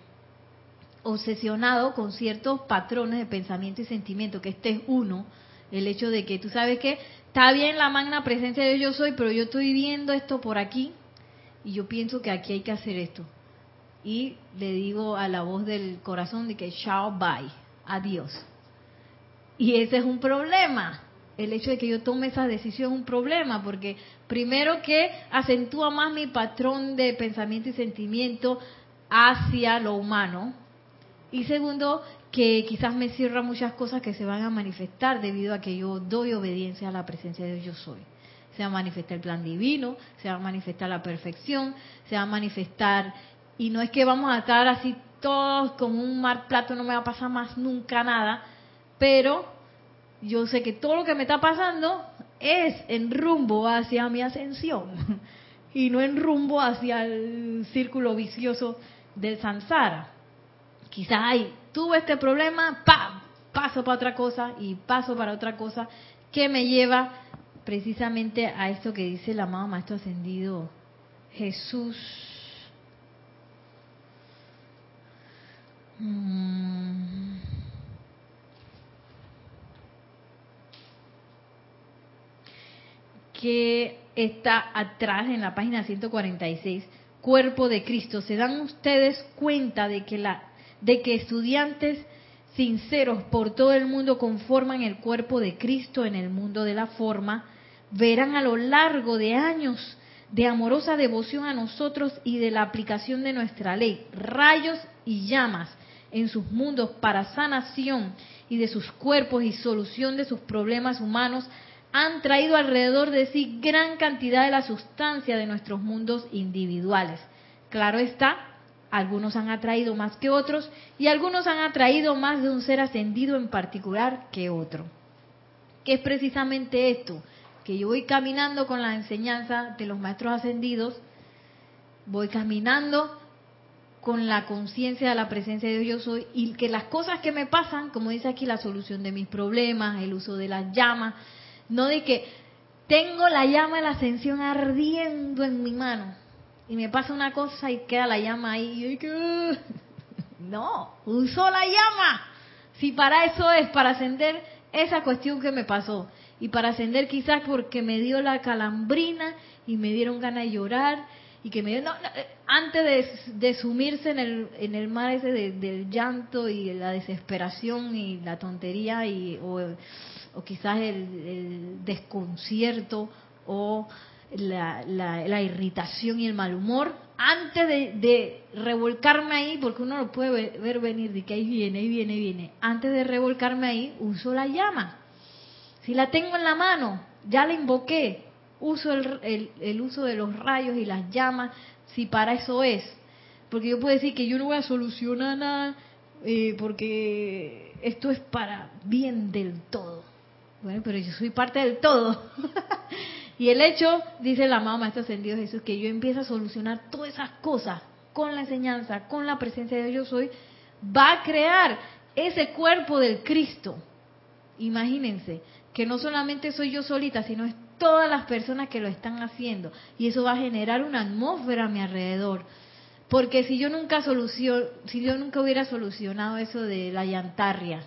obsesionado con ciertos patrones de pensamiento y sentimiento, que este es uno, el hecho de que tú sabes que está bien la magna presencia de Dios yo soy, pero yo estoy viendo esto por aquí y yo pienso que aquí hay que hacer esto. Y le digo a la voz del corazón de que chao, bye, adiós. Y ese es un problema el hecho de que yo tome esa decisión es un problema, porque primero que acentúa más mi patrón de pensamiento y sentimiento hacia lo humano, y segundo que quizás me cierra muchas cosas que se van a manifestar debido a que yo doy obediencia a la presencia de Dios yo soy. Se va a manifestar el plan divino, se va a manifestar la perfección, se va a manifestar, y no es que vamos a estar así todos como un mar plato, no me va a pasar más nunca nada, pero yo sé que todo lo que me está pasando es en rumbo hacia mi ascensión y no en rumbo hacia el círculo vicioso del samsara. Quizás hay, tuve este problema, ¡pam! paso para otra cosa y paso para otra cosa que me lleva precisamente a esto que dice el amado Maestro Ascendido Jesús. Mm. que está atrás en la página 146, cuerpo de Cristo. ¿Se dan ustedes cuenta de que la de que estudiantes sinceros por todo el mundo conforman el cuerpo de Cristo en el mundo de la forma? Verán a lo largo de años de amorosa devoción a nosotros y de la aplicación de nuestra ley, rayos y llamas en sus mundos para sanación y de sus cuerpos y solución de sus problemas humanos han traído alrededor de sí gran cantidad de la sustancia de nuestros mundos individuales. Claro está, algunos han atraído más que otros y algunos han atraído más de un ser ascendido en particular que otro. ¿Qué es precisamente esto? Que yo voy caminando con la enseñanza de los maestros ascendidos, voy caminando con la conciencia de la presencia de Dios yo soy y que las cosas que me pasan, como dice aquí, la solución de mis problemas, el uso de las llamas, no de que tengo la llama de la ascensión ardiendo en mi mano y me pasa una cosa y queda la llama ahí. No, uso la llama. Si para eso es, para ascender esa cuestión que me pasó. Y para ascender quizás porque me dio la calambrina y me dieron ganas de llorar y que me dio, no, eh, antes de, sumirse en el, en el mar ese del llanto y la desesperación y la tontería y o o quizás el, desconcierto o la, irritación y el mal humor, antes de, revolcarme ahí, porque uno lo puede ver, venir de que ahí viene, ahí viene, ahí viene, antes de revolcarme ahí, uso la llama. Si la tengo en la mano, ya la invoqué, uso el, el uso de los rayos y las llamas, si para eso es. Porque yo puedo decir que yo no voy a solucionar nada, eh, porque esto es para bien del todo. Bueno, pero yo soy parte del todo. y el hecho, dice el amado Maestro Ascendido Jesús, que yo empiezo a solucionar todas esas cosas con la enseñanza, con la presencia de Dios yo soy, va a crear ese cuerpo del Cristo. Imagínense que no solamente soy yo solita, sino es todas las personas que lo están haciendo. Y eso va a generar una atmósfera a mi alrededor. Porque si yo nunca soluciono, si yo nunca hubiera solucionado eso de la llantarria,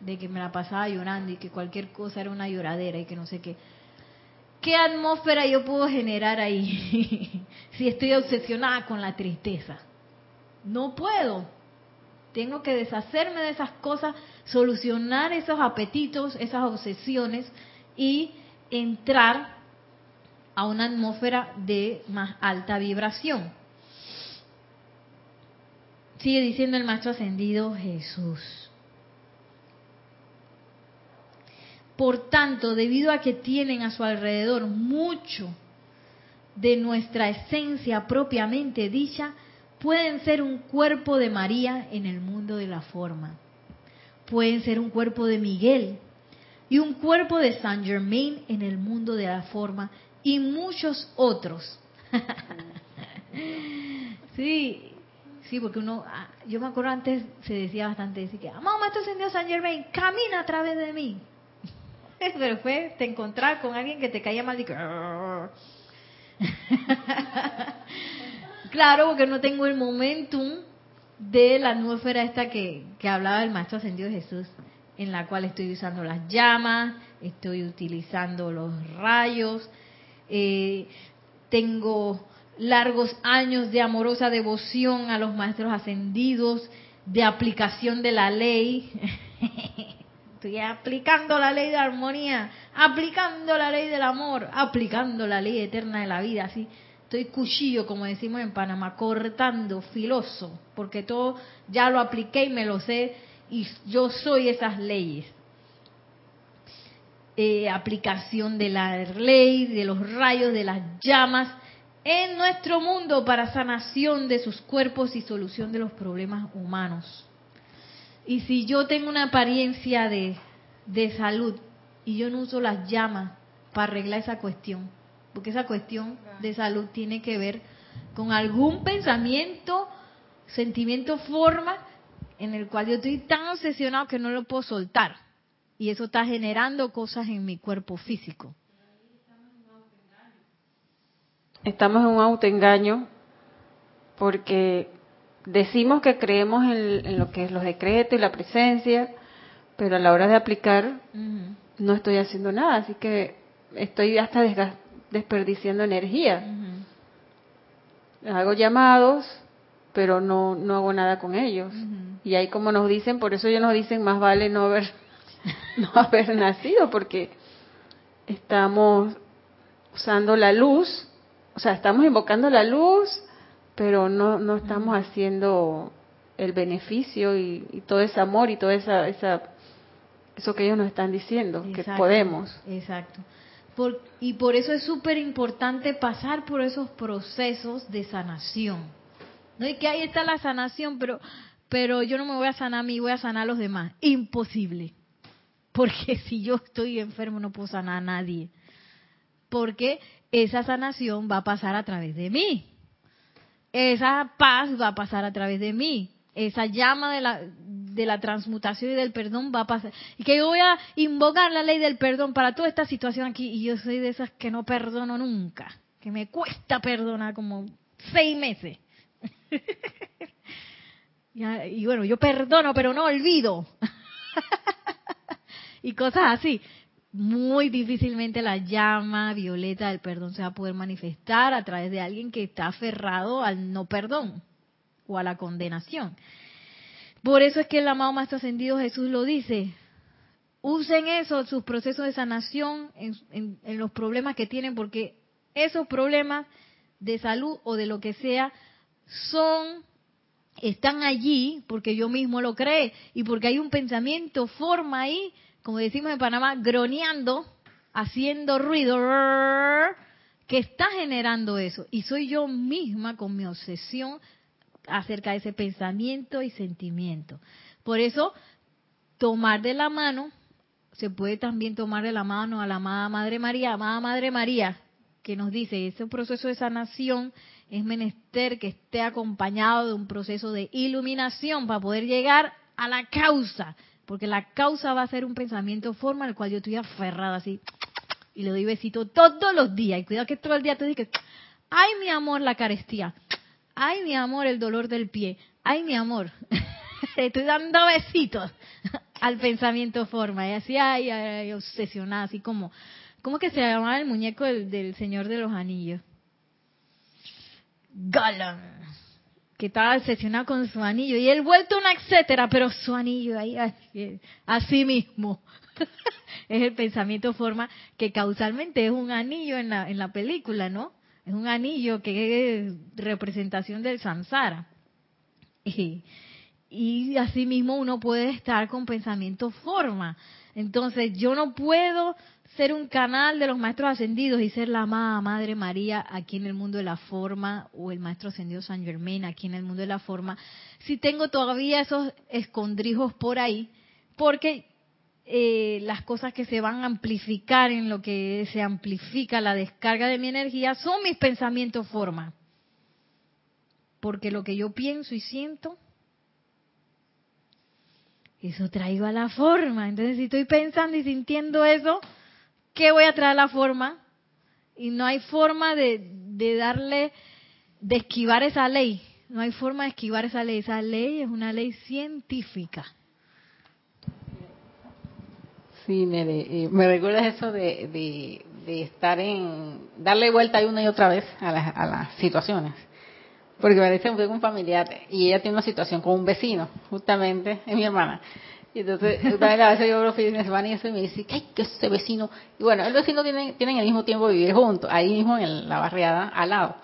de que me la pasaba llorando y que cualquier cosa era una lloradera y que no sé qué, ¿qué atmósfera yo puedo generar ahí si estoy obsesionada con la tristeza? No puedo. Tengo que deshacerme de esas cosas, solucionar esos apetitos, esas obsesiones y entrar a una atmósfera de más alta vibración. Sigue diciendo el maestro ascendido Jesús. Por tanto, debido a que tienen a su alrededor mucho de nuestra esencia propiamente dicha, pueden ser un cuerpo de María en el mundo de la forma. Pueden ser un cuerpo de Miguel y un cuerpo de Saint Germain en el mundo de la forma y muchos otros. sí, sí, porque uno, ah, yo me acuerdo antes se decía bastante, decir que, Saint Germain, camina a través de mí. Pero fue te encontrar con alguien que te caía mal y claro, porque no tengo el momentum de la atmósfera esta que, que hablaba el Maestro Ascendido Jesús en la cual estoy usando las llamas, estoy utilizando los rayos, eh, tengo largos años de amorosa devoción a los maestros ascendidos, de aplicación de la ley. Estoy aplicando la ley de armonía, aplicando la ley del amor, aplicando la ley eterna de la vida, así. Estoy cuchillo, como decimos en Panamá, cortando, filoso, porque todo ya lo apliqué y me lo sé y yo soy esas leyes. Eh, aplicación de la ley, de los rayos, de las llamas en nuestro mundo para sanación de sus cuerpos y solución de los problemas humanos. Y si yo tengo una apariencia de, de salud y yo no uso las llamas para arreglar esa cuestión, porque esa cuestión de salud tiene que ver con algún pensamiento, sentimiento, forma en el cual yo estoy tan obsesionado que no lo puedo soltar. Y eso está generando cosas en mi cuerpo físico. Estamos en un autoengaño porque decimos que creemos en, lo que es los decretos y la presencia, pero a la hora de aplicar no estoy haciendo nada, así que estoy hasta desperdiciando energía. Hago llamados, pero no, no hago nada con ellos. Y ahí como nos dicen, por eso ellos nos dicen, más vale no haber, no haber nacido, porque estamos usando la luz, o sea, estamos invocando la luz, pero no, no estamos haciendo el beneficio y, todo ese amor y todo esa, esa, eso que ellos nos están diciendo, que podemos. Exacto. Por, y por eso es súper importante pasar por esos procesos de sanación no y que ahí está la sanación, pero, pero yo no me voy a sanar a mí, voy a sanar a los demás. Imposible. Porque si yo estoy enfermo no puedo sanar a nadie. Porque esa sanación va a pasar a través de mí. Esa paz va a pasar a través de mí. Esa llama de la, de la transmutación y del perdón va a pasar. Y que yo voy a invocar la ley del perdón para toda esta situación aquí. Y yo soy de esas que no perdono nunca. Que me cuesta perdonar como seis meses. y bueno, yo perdono, pero no olvido. y cosas así. Muy difícilmente la llama violeta del perdón se va a poder manifestar a través de alguien que está aferrado al no perdón o a la condenación. Por eso es que el amado Maestro Ascendido Jesús lo dice. Usen eso, sus procesos de sanación en los problemas que tienen, porque esos problemas de salud o de lo que sea son, están allí porque yo mismo lo creé y porque hay un pensamiento, forma ahí, como decimos en Panamá, groneando, haciendo ruido, que está generando eso. Y soy yo misma con mi obsesión acerca de ese pensamiento y sentimiento. Por eso, tomar de la mano, se puede también tomar de la mano a la amada Madre María, amada Madre María, que nos dice, ese proceso de sanación es menester que esté acompañado de un proceso de iluminación para poder llegar a la causa porque la causa va a ser un pensamiento forma al cual yo estoy aferrada así y le doy besito todos los días y cuidado que todo el día te diga, ay mi amor la carestía, ay mi amor el dolor del pie, ay mi amor, estoy dando besitos al pensamiento forma y así ay, ay, obsesionada así como, ¿cómo que se llamaba el muñeco del, del Señor de los Anillos? Galan que estaba obsesionado con su anillo y él vuelto una etcétera, pero su anillo ahí así mismo. es el pensamiento forma que causalmente es un anillo en la, en la película, ¿no? Es un anillo que es representación del samsara. Y así mismo uno puede estar con pensamiento forma. Entonces yo no puedo ser un canal de los maestros ascendidos y ser la amada Madre María aquí en el mundo de la forma o el maestro ascendido San Germain aquí en el mundo de la forma, si tengo todavía esos escondrijos por ahí, porque eh, las cosas que se van a amplificar en lo que se amplifica la descarga de mi energía son mis pensamientos forma. Porque lo que yo pienso y siento, eso traigo a la forma. Entonces, si estoy pensando y sintiendo eso, ¿qué voy a traer la forma? Y no hay forma de, darle, de esquivar esa ley. No hay forma de esquivar esa ley. Esa ley es una ley científica. Sí, Nere, me recuerdas eso de, de, estar en, darle vuelta una y otra vez a las, a las situaciones. Porque me dice un familiar y ella tiene una situación con un vecino, justamente, es mi hermana. Y entonces, una vez yo los fines de semana y eso me dice, ay, que ese vecino. Y bueno, el vecino tienen, tienen el mismo tiempo vivir juntos, ahí mismo en la barriada, al lado.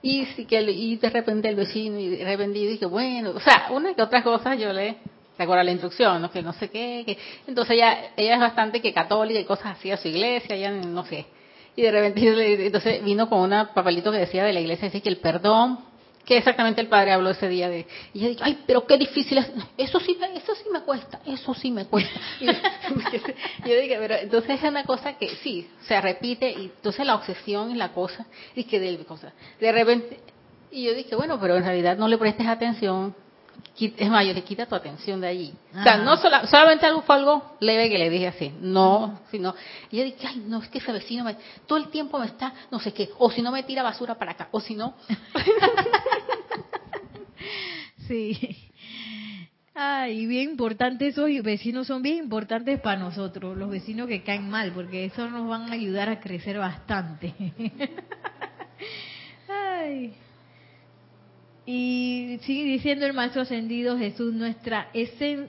Y sí que y de repente el vecino, y de repente dije, bueno, o sea, una que otra cosa yo le, recuerdo la instrucción, ¿no? que no sé qué, que, entonces ella, ella es bastante que católica y cosas así a su iglesia, ya no sé. Y de repente, entonces vino con un papelito que decía de la iglesia, dice que el perdón que exactamente el padre habló ese día de y yo dije ay pero qué difícil es eso sí me, eso sí me cuesta eso sí me cuesta. Y yo dije pero entonces es una cosa que sí se repite y entonces la obsesión y la cosa y que de cosa de repente y yo dije bueno pero en realidad no le prestes atención es más, yo le quita tu atención de allí. O sea, no solamente algo fue algo leve que le dije así, no, sino, y yo dije, ay, no, es que ese vecino me, todo el tiempo me está, no sé qué, o si no me tira basura para acá, o si no. sí. Ay, bien importante, esos vecinos son bien importantes para nosotros, los vecinos que caen mal, porque eso nos van a ayudar a crecer bastante. Ay. Y sigue diciendo el Maestro Ascendido Jesús, nuestra esencia,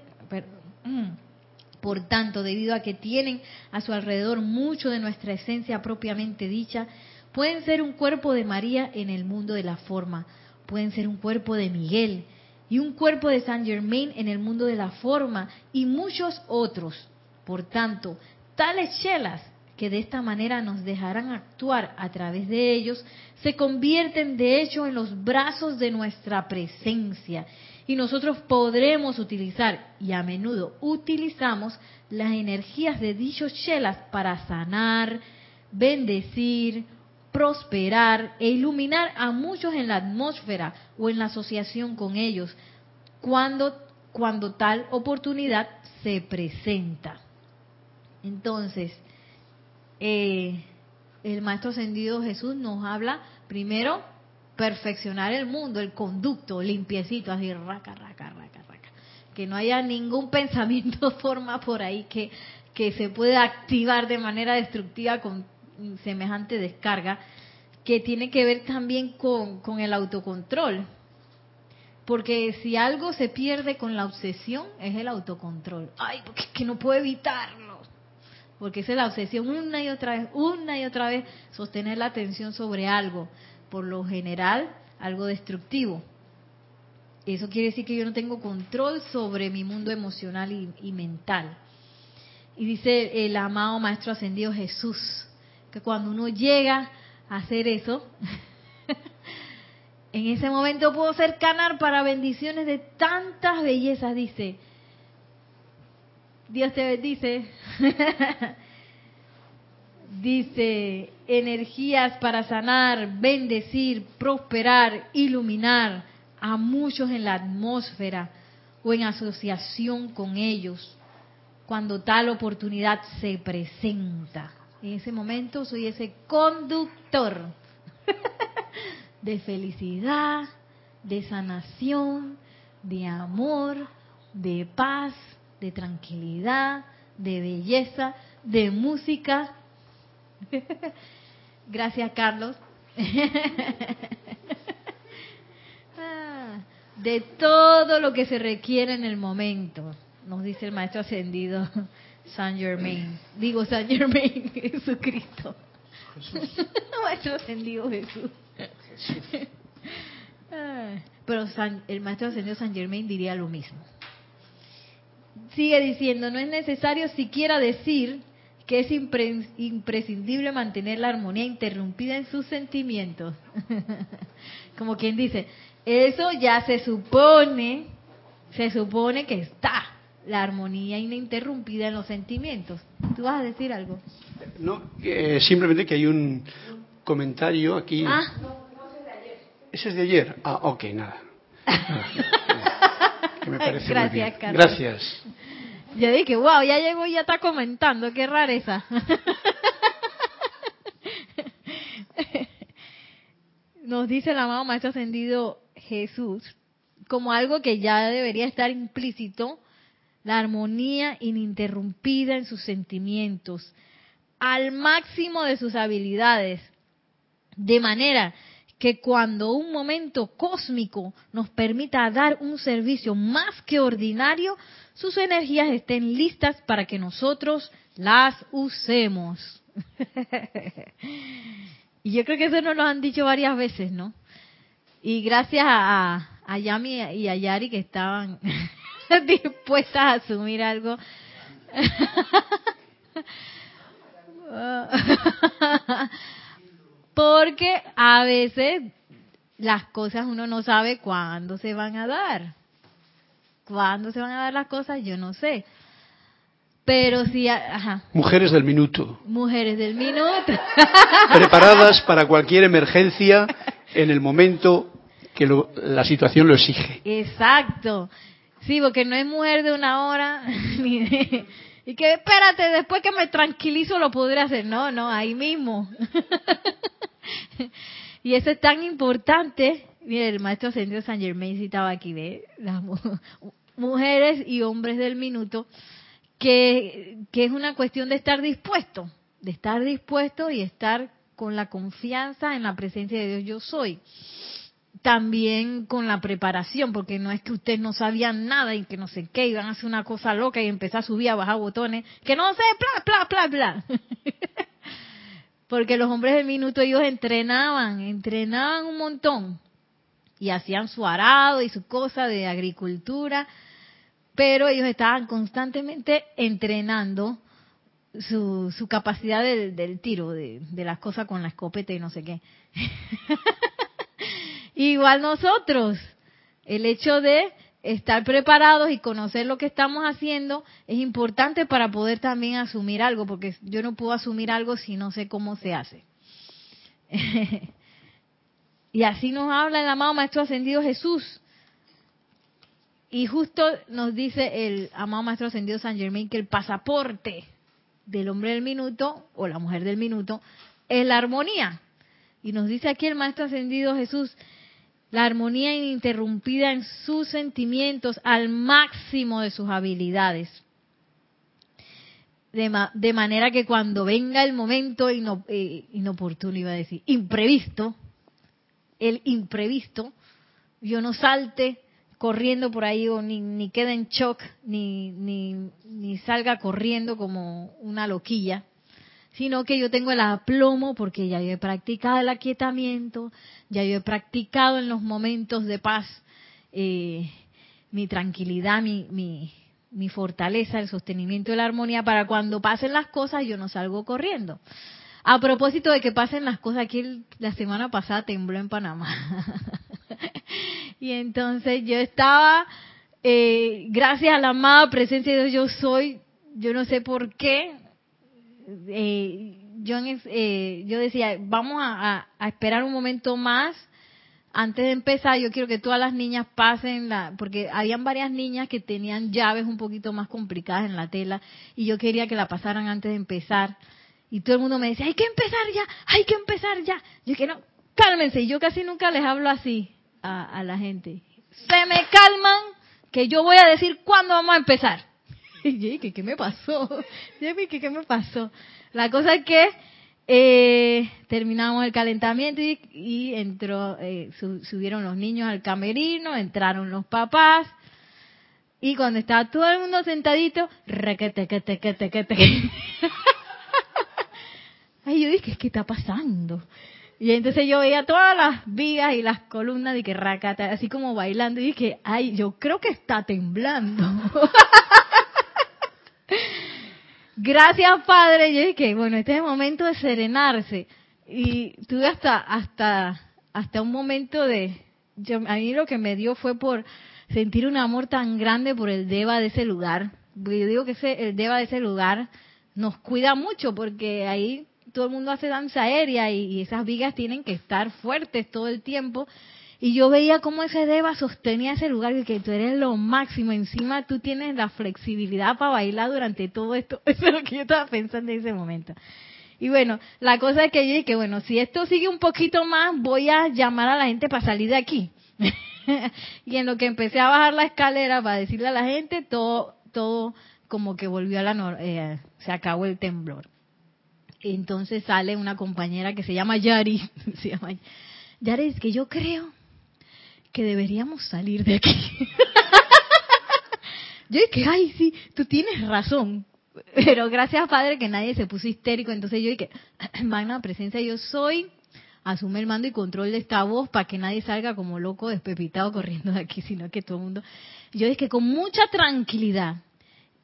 por tanto, debido a que tienen a su alrededor mucho de nuestra esencia propiamente dicha, pueden ser un cuerpo de María en el mundo de la forma, pueden ser un cuerpo de Miguel y un cuerpo de San Germain en el mundo de la forma y muchos otros. Por tanto, tales chelas que de esta manera nos dejarán actuar a través de ellos, se convierten de hecho en los brazos de nuestra presencia y nosotros podremos utilizar, y a menudo utilizamos, las energías de dichos chelas para sanar, bendecir, prosperar e iluminar a muchos en la atmósfera o en la asociación con ellos, cuando, cuando tal oportunidad se presenta. Entonces, eh, el Maestro Ascendido Jesús nos habla primero perfeccionar el mundo, el conducto, limpiecito, así, raca, raca, raca, raca. Que no haya ningún pensamiento, forma por ahí que, que se pueda activar de manera destructiva con semejante descarga, que tiene que ver también con, con el autocontrol. Porque si algo se pierde con la obsesión, es el autocontrol. Ay, porque es que no puedo evitarlo porque esa es la obsesión una y otra vez, una y otra vez, sostener la atención sobre algo, por lo general algo destructivo. Eso quiere decir que yo no tengo control sobre mi mundo emocional y, mental. Y dice el amado Maestro Ascendido Jesús, que cuando uno llega a hacer eso, en ese momento puedo ser canal para bendiciones de tantas bellezas, dice Dios te bendice. Dice, energías para sanar, bendecir, prosperar, iluminar a muchos en la atmósfera o en asociación con ellos, cuando tal oportunidad se presenta. En ese momento soy ese conductor de felicidad, de sanación, de amor, de paz, de tranquilidad, de belleza, de música. Gracias, Carlos. Ah, de todo lo que se requiere en el momento, nos dice el maestro ascendido San Germain. Digo San Germain, Jesucristo. maestro ascendido Jesús. Ah, pero el maestro ascendido San Germain diría lo mismo. Sigue diciendo, no es necesario siquiera decir que es imprescindible mantener la armonía interrumpida en sus sentimientos. Como quien dice, eso ya se supone, se supone que está la armonía ininterrumpida en los sentimientos. ¿Tú vas a decir algo? No, eh, simplemente que hay un comentario aquí. Ah. Ese es de ayer. Ah, ok, nada. que me parece Gracias, muy bien. Gracias. Yo dije, wow, ya llegó y ya está comentando, qué rareza. Nos dice el amado Maestro Ascendido Jesús, como algo que ya debería estar implícito, la armonía ininterrumpida en sus sentimientos, al máximo de sus habilidades, de manera que cuando un momento cósmico nos permita dar un servicio más que ordinario, sus energías estén listas para que nosotros las usemos. y yo creo que eso nos lo han dicho varias veces, ¿no? Y gracias a, a Yami y a Yari que estaban dispuestas a asumir algo. Porque a veces las cosas uno no sabe cuándo se van a dar. Cuándo se van a dar las cosas, yo no sé. Pero sí, ajá. Mujeres del minuto. Mujeres del minuto. Preparadas para cualquier emergencia en el momento que la situación lo exige. Exacto. Sí, porque no es mujer de una hora, y que espérate, después que me tranquilizo lo podré hacer. No, no, ahí mismo. y eso es tan importante. Mire, el maestro ascendido San Germain citaba aquí de las mujeres y hombres del minuto, que, que es una cuestión de estar dispuesto, de estar dispuesto y estar con la confianza en la presencia de Dios yo soy. También con la preparación, porque no es que ustedes no sabían nada y que no sé qué, iban a hacer una cosa loca y empezar a subir, a bajar botones, que no sé, bla, bla, bla, bla. Porque los hombres del minuto ellos entrenaban, entrenaban un montón y hacían su arado y su cosa de agricultura, pero ellos estaban constantemente entrenando su, su capacidad del, tiro, de, de, las cosas con la escopeta y no sé qué. Igual nosotros, el hecho de estar preparados y conocer lo que estamos haciendo es importante para poder también asumir algo, porque yo no puedo asumir algo si no sé cómo se hace. y así nos habla el amado Maestro Ascendido Jesús. Y justo nos dice el amado Maestro Ascendido San Germain que el pasaporte del hombre del minuto o la mujer del minuto es la armonía. Y nos dice aquí el Maestro Ascendido Jesús, la armonía ininterrumpida en sus sentimientos al máximo de sus habilidades. De, manera que cuando venga el momento eh, inoportuno, iba a decir, imprevisto, el imprevisto, yo no salte corriendo por ahí o ni, ni quede en shock, ni, ni, ni salga corriendo como una loquilla, sino que yo tengo el aplomo porque ya yo he practicado el aquietamiento, ya yo he practicado en los momentos de paz eh, mi tranquilidad, mi, mi, mi fortaleza, el sostenimiento de la armonía, para cuando pasen las cosas yo no salgo corriendo. A propósito de que pasen las cosas, aquí la semana pasada tembló en Panamá. y entonces yo estaba, eh, gracias a la amada presencia de Dios, yo soy, yo no sé por qué, eh, yo, eh, yo decía, vamos a, esperar un momento más antes de empezar, yo quiero que todas las niñas pasen la, porque habían varias niñas que tenían llaves un poquito más complicadas en la tela y yo quería que la pasaran antes de empezar. Y todo el mundo me decía, hay que empezar ya, hay que empezar ya. Yo que no, cálmense. Y yo casi nunca les hablo así a, la gente. Se me calman que yo voy a decir cuándo vamos a empezar. Y yo ¿qué me pasó? Yo ¿qué me pasó? La cosa es que eh, terminamos el calentamiento y, entró, eh, subieron los niños al camerino, entraron los papás y cuando estaba todo el mundo sentadito, requete, que te, que te, que te. Ay, yo dije, ¿qué está pasando? Y entonces yo veía todas las vigas y las columnas de que racata, así como bailando, y dije, ay, yo creo que está temblando. Gracias, Padre. Yo dije, bueno, este es el momento de serenarse. Y tuve hasta, hasta, hasta un momento de, a mí lo que me dio fue por sentir un amor tan grande por el Deva de ese lugar. Yo digo que ese, el Deva de ese lugar nos cuida mucho porque ahí todo el mundo hace danza aérea y esas vigas tienen que estar fuertes todo el tiempo y yo veía cómo ese Deva sostenía ese lugar y que tú eres lo máximo. Encima tú tienes la flexibilidad para bailar durante todo esto. Eso es lo que yo estaba pensando en ese momento. Y bueno, la cosa es que yo dije, bueno, si esto sigue un poquito más, voy a llamar a la gente para salir de aquí. y en lo que empecé a bajar la escalera para decirle a la gente, todo, todo como que volvió a la eh, se acabó el temblor. entonces sale una compañera que se llama Yari, se llama Yari, es que yo creo que deberíamos salir de aquí. yo dije, ay, sí, tú tienes razón. Pero gracias, Padre, que nadie se puso histérico. Entonces yo dije, magna presencia, yo soy. Asume el mando y control de esta voz para que nadie salga como loco despepitado corriendo de aquí, sino que todo el mundo. Yo dije que con mucha tranquilidad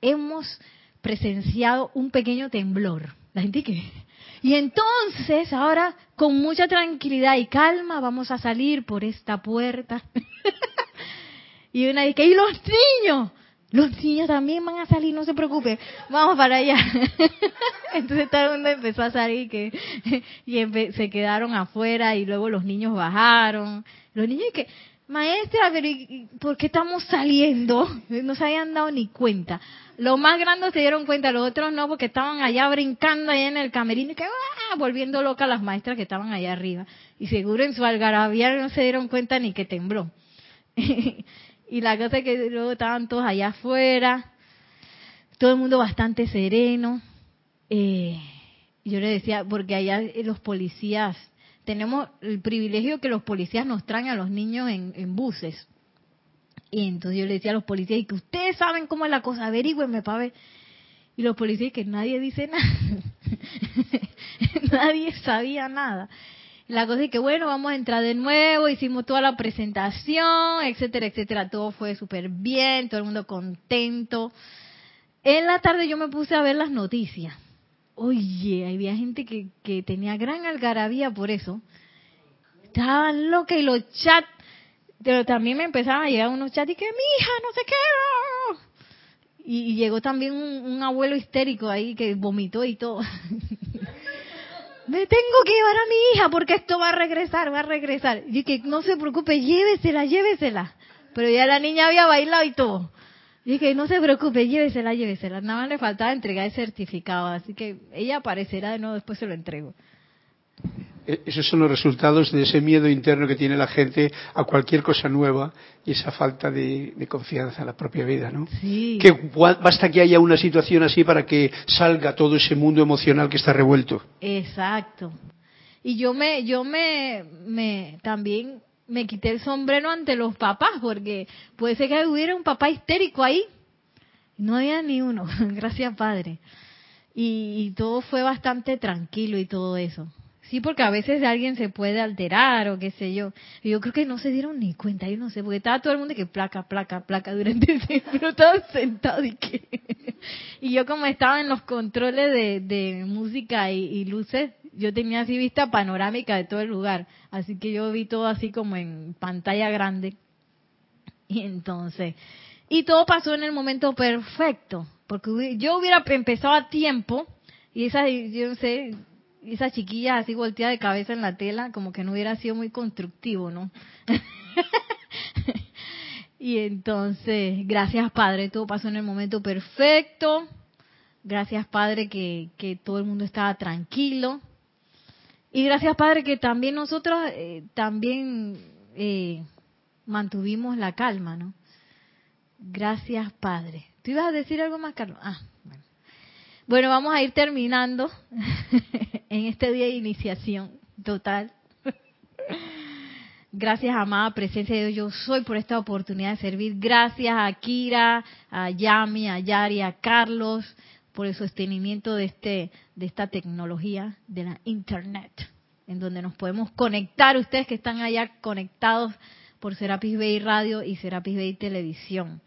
hemos presenciado un pequeño temblor. La gente que y entonces, ahora, con mucha tranquilidad y calma, vamos a salir por esta puerta. y una dice, ¿y los niños? Los niños también van a salir, no se preocupe, vamos para allá. Entonces todo el mundo empezó a salir que, y se quedaron afuera y luego los niños bajaron. Los niños que, maestra, ¿por qué estamos saliendo? No se habían dado ni cuenta. Los más grandes se dieron cuenta, los otros no, porque estaban allá brincando allá en el camerino y que ¡ah! volviendo locas las maestras que estaban allá arriba. Y seguro en su algarabía no se dieron cuenta ni que tembló. y la cosa es que luego estaban todos allá afuera, todo el mundo bastante sereno. Eh, yo le decía, porque allá los policías tenemos el privilegio que los policías nos traen a los niños en, buses. Y entonces yo le decía a los policías, y que ustedes saben cómo es la cosa, averigüenme para ver. Y los policías que nadie dice nada. nadie sabía nada. La cosa es que, bueno, vamos a entrar de nuevo, hicimos toda la presentación, etcétera, etcétera. Todo fue súper bien, todo el mundo contento. En la tarde yo me puse a ver las noticias. Oye, había gente que, que tenía gran algarabía por eso. Estaban locas y los chats, pero también me empezaron a llegar unos chats y que mi hija, no sé qué. Y, llegó también un, abuelo histérico ahí que vomitó y todo. me tengo que llevar a mi hija porque esto va a regresar, va a regresar. Y que no se preocupe, llévesela, llévesela. Pero ya la niña había bailado y todo. Dije, no se preocupe, llévesela, llévesela. Nada más le faltaba entregar el certificado, así que ella aparecerá de nuevo, después se lo entrego. E, esos son los resultados de ese miedo interno que tiene la gente a cualquier cosa nueva y esa falta de, confianza en la propia vida, ¿no? Sí. Que basta que haya una situación así para que salga todo ese mundo emocional que está revuelto. Exacto. Y yo me, yo me, me también me quité el sombrero ante los papás, porque puede ser que hubiera un papá histérico ahí. No había ni uno, gracias Padre. Y, todo fue bastante tranquilo y todo eso. Sí, porque a veces alguien se puede alterar o qué sé yo. Y yo creo que no se dieron ni cuenta, yo no sé, porque estaba todo el mundo que placa, placa, placa durante pero estaba sentado y que... y yo como estaba en los controles de, música y luces, yo tenía así vista panorámica de todo el lugar, así que yo vi todo así como en pantalla grande. Y entonces, y todo pasó en el momento perfecto, porque yo hubiera empezado a tiempo, y esa, yo sé, esa chiquilla así volteada de cabeza en la tela, como que no hubiera sido muy constructivo, ¿no? y entonces, gracias Padre, todo pasó en el momento perfecto. Gracias Padre que, que todo el mundo estaba tranquilo. Y gracias Padre que también nosotros eh, también eh, mantuvimos la calma, ¿no? Gracias Padre. ¿Tú ibas a decir algo más, Carlos? Ah, bueno. Bueno, vamos a ir terminando en este día de iniciación total. Gracias, amada presencia de Dios. Yo soy por esta oportunidad de servir. Gracias a Kira, a Yami, a Yari, a Carlos por el sostenimiento de este de esta tecnología de la internet, en donde nos podemos conectar ustedes que están allá conectados por Serapis Bay Radio y Serapis Bay Televisión.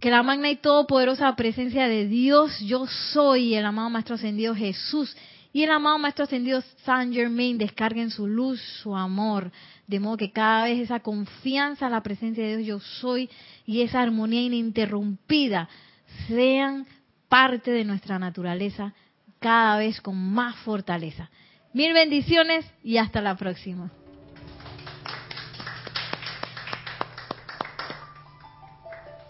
Que la magna y todopoderosa presencia de Dios, yo soy el amado Maestro Ascendido Jesús y el amado Maestro Ascendido Saint Germain descarguen su luz, su amor, de modo que cada vez esa confianza en la presencia de Dios yo soy y esa armonía ininterrumpida sean parte de nuestra naturaleza cada vez con más fortaleza. Mil bendiciones y hasta la próxima.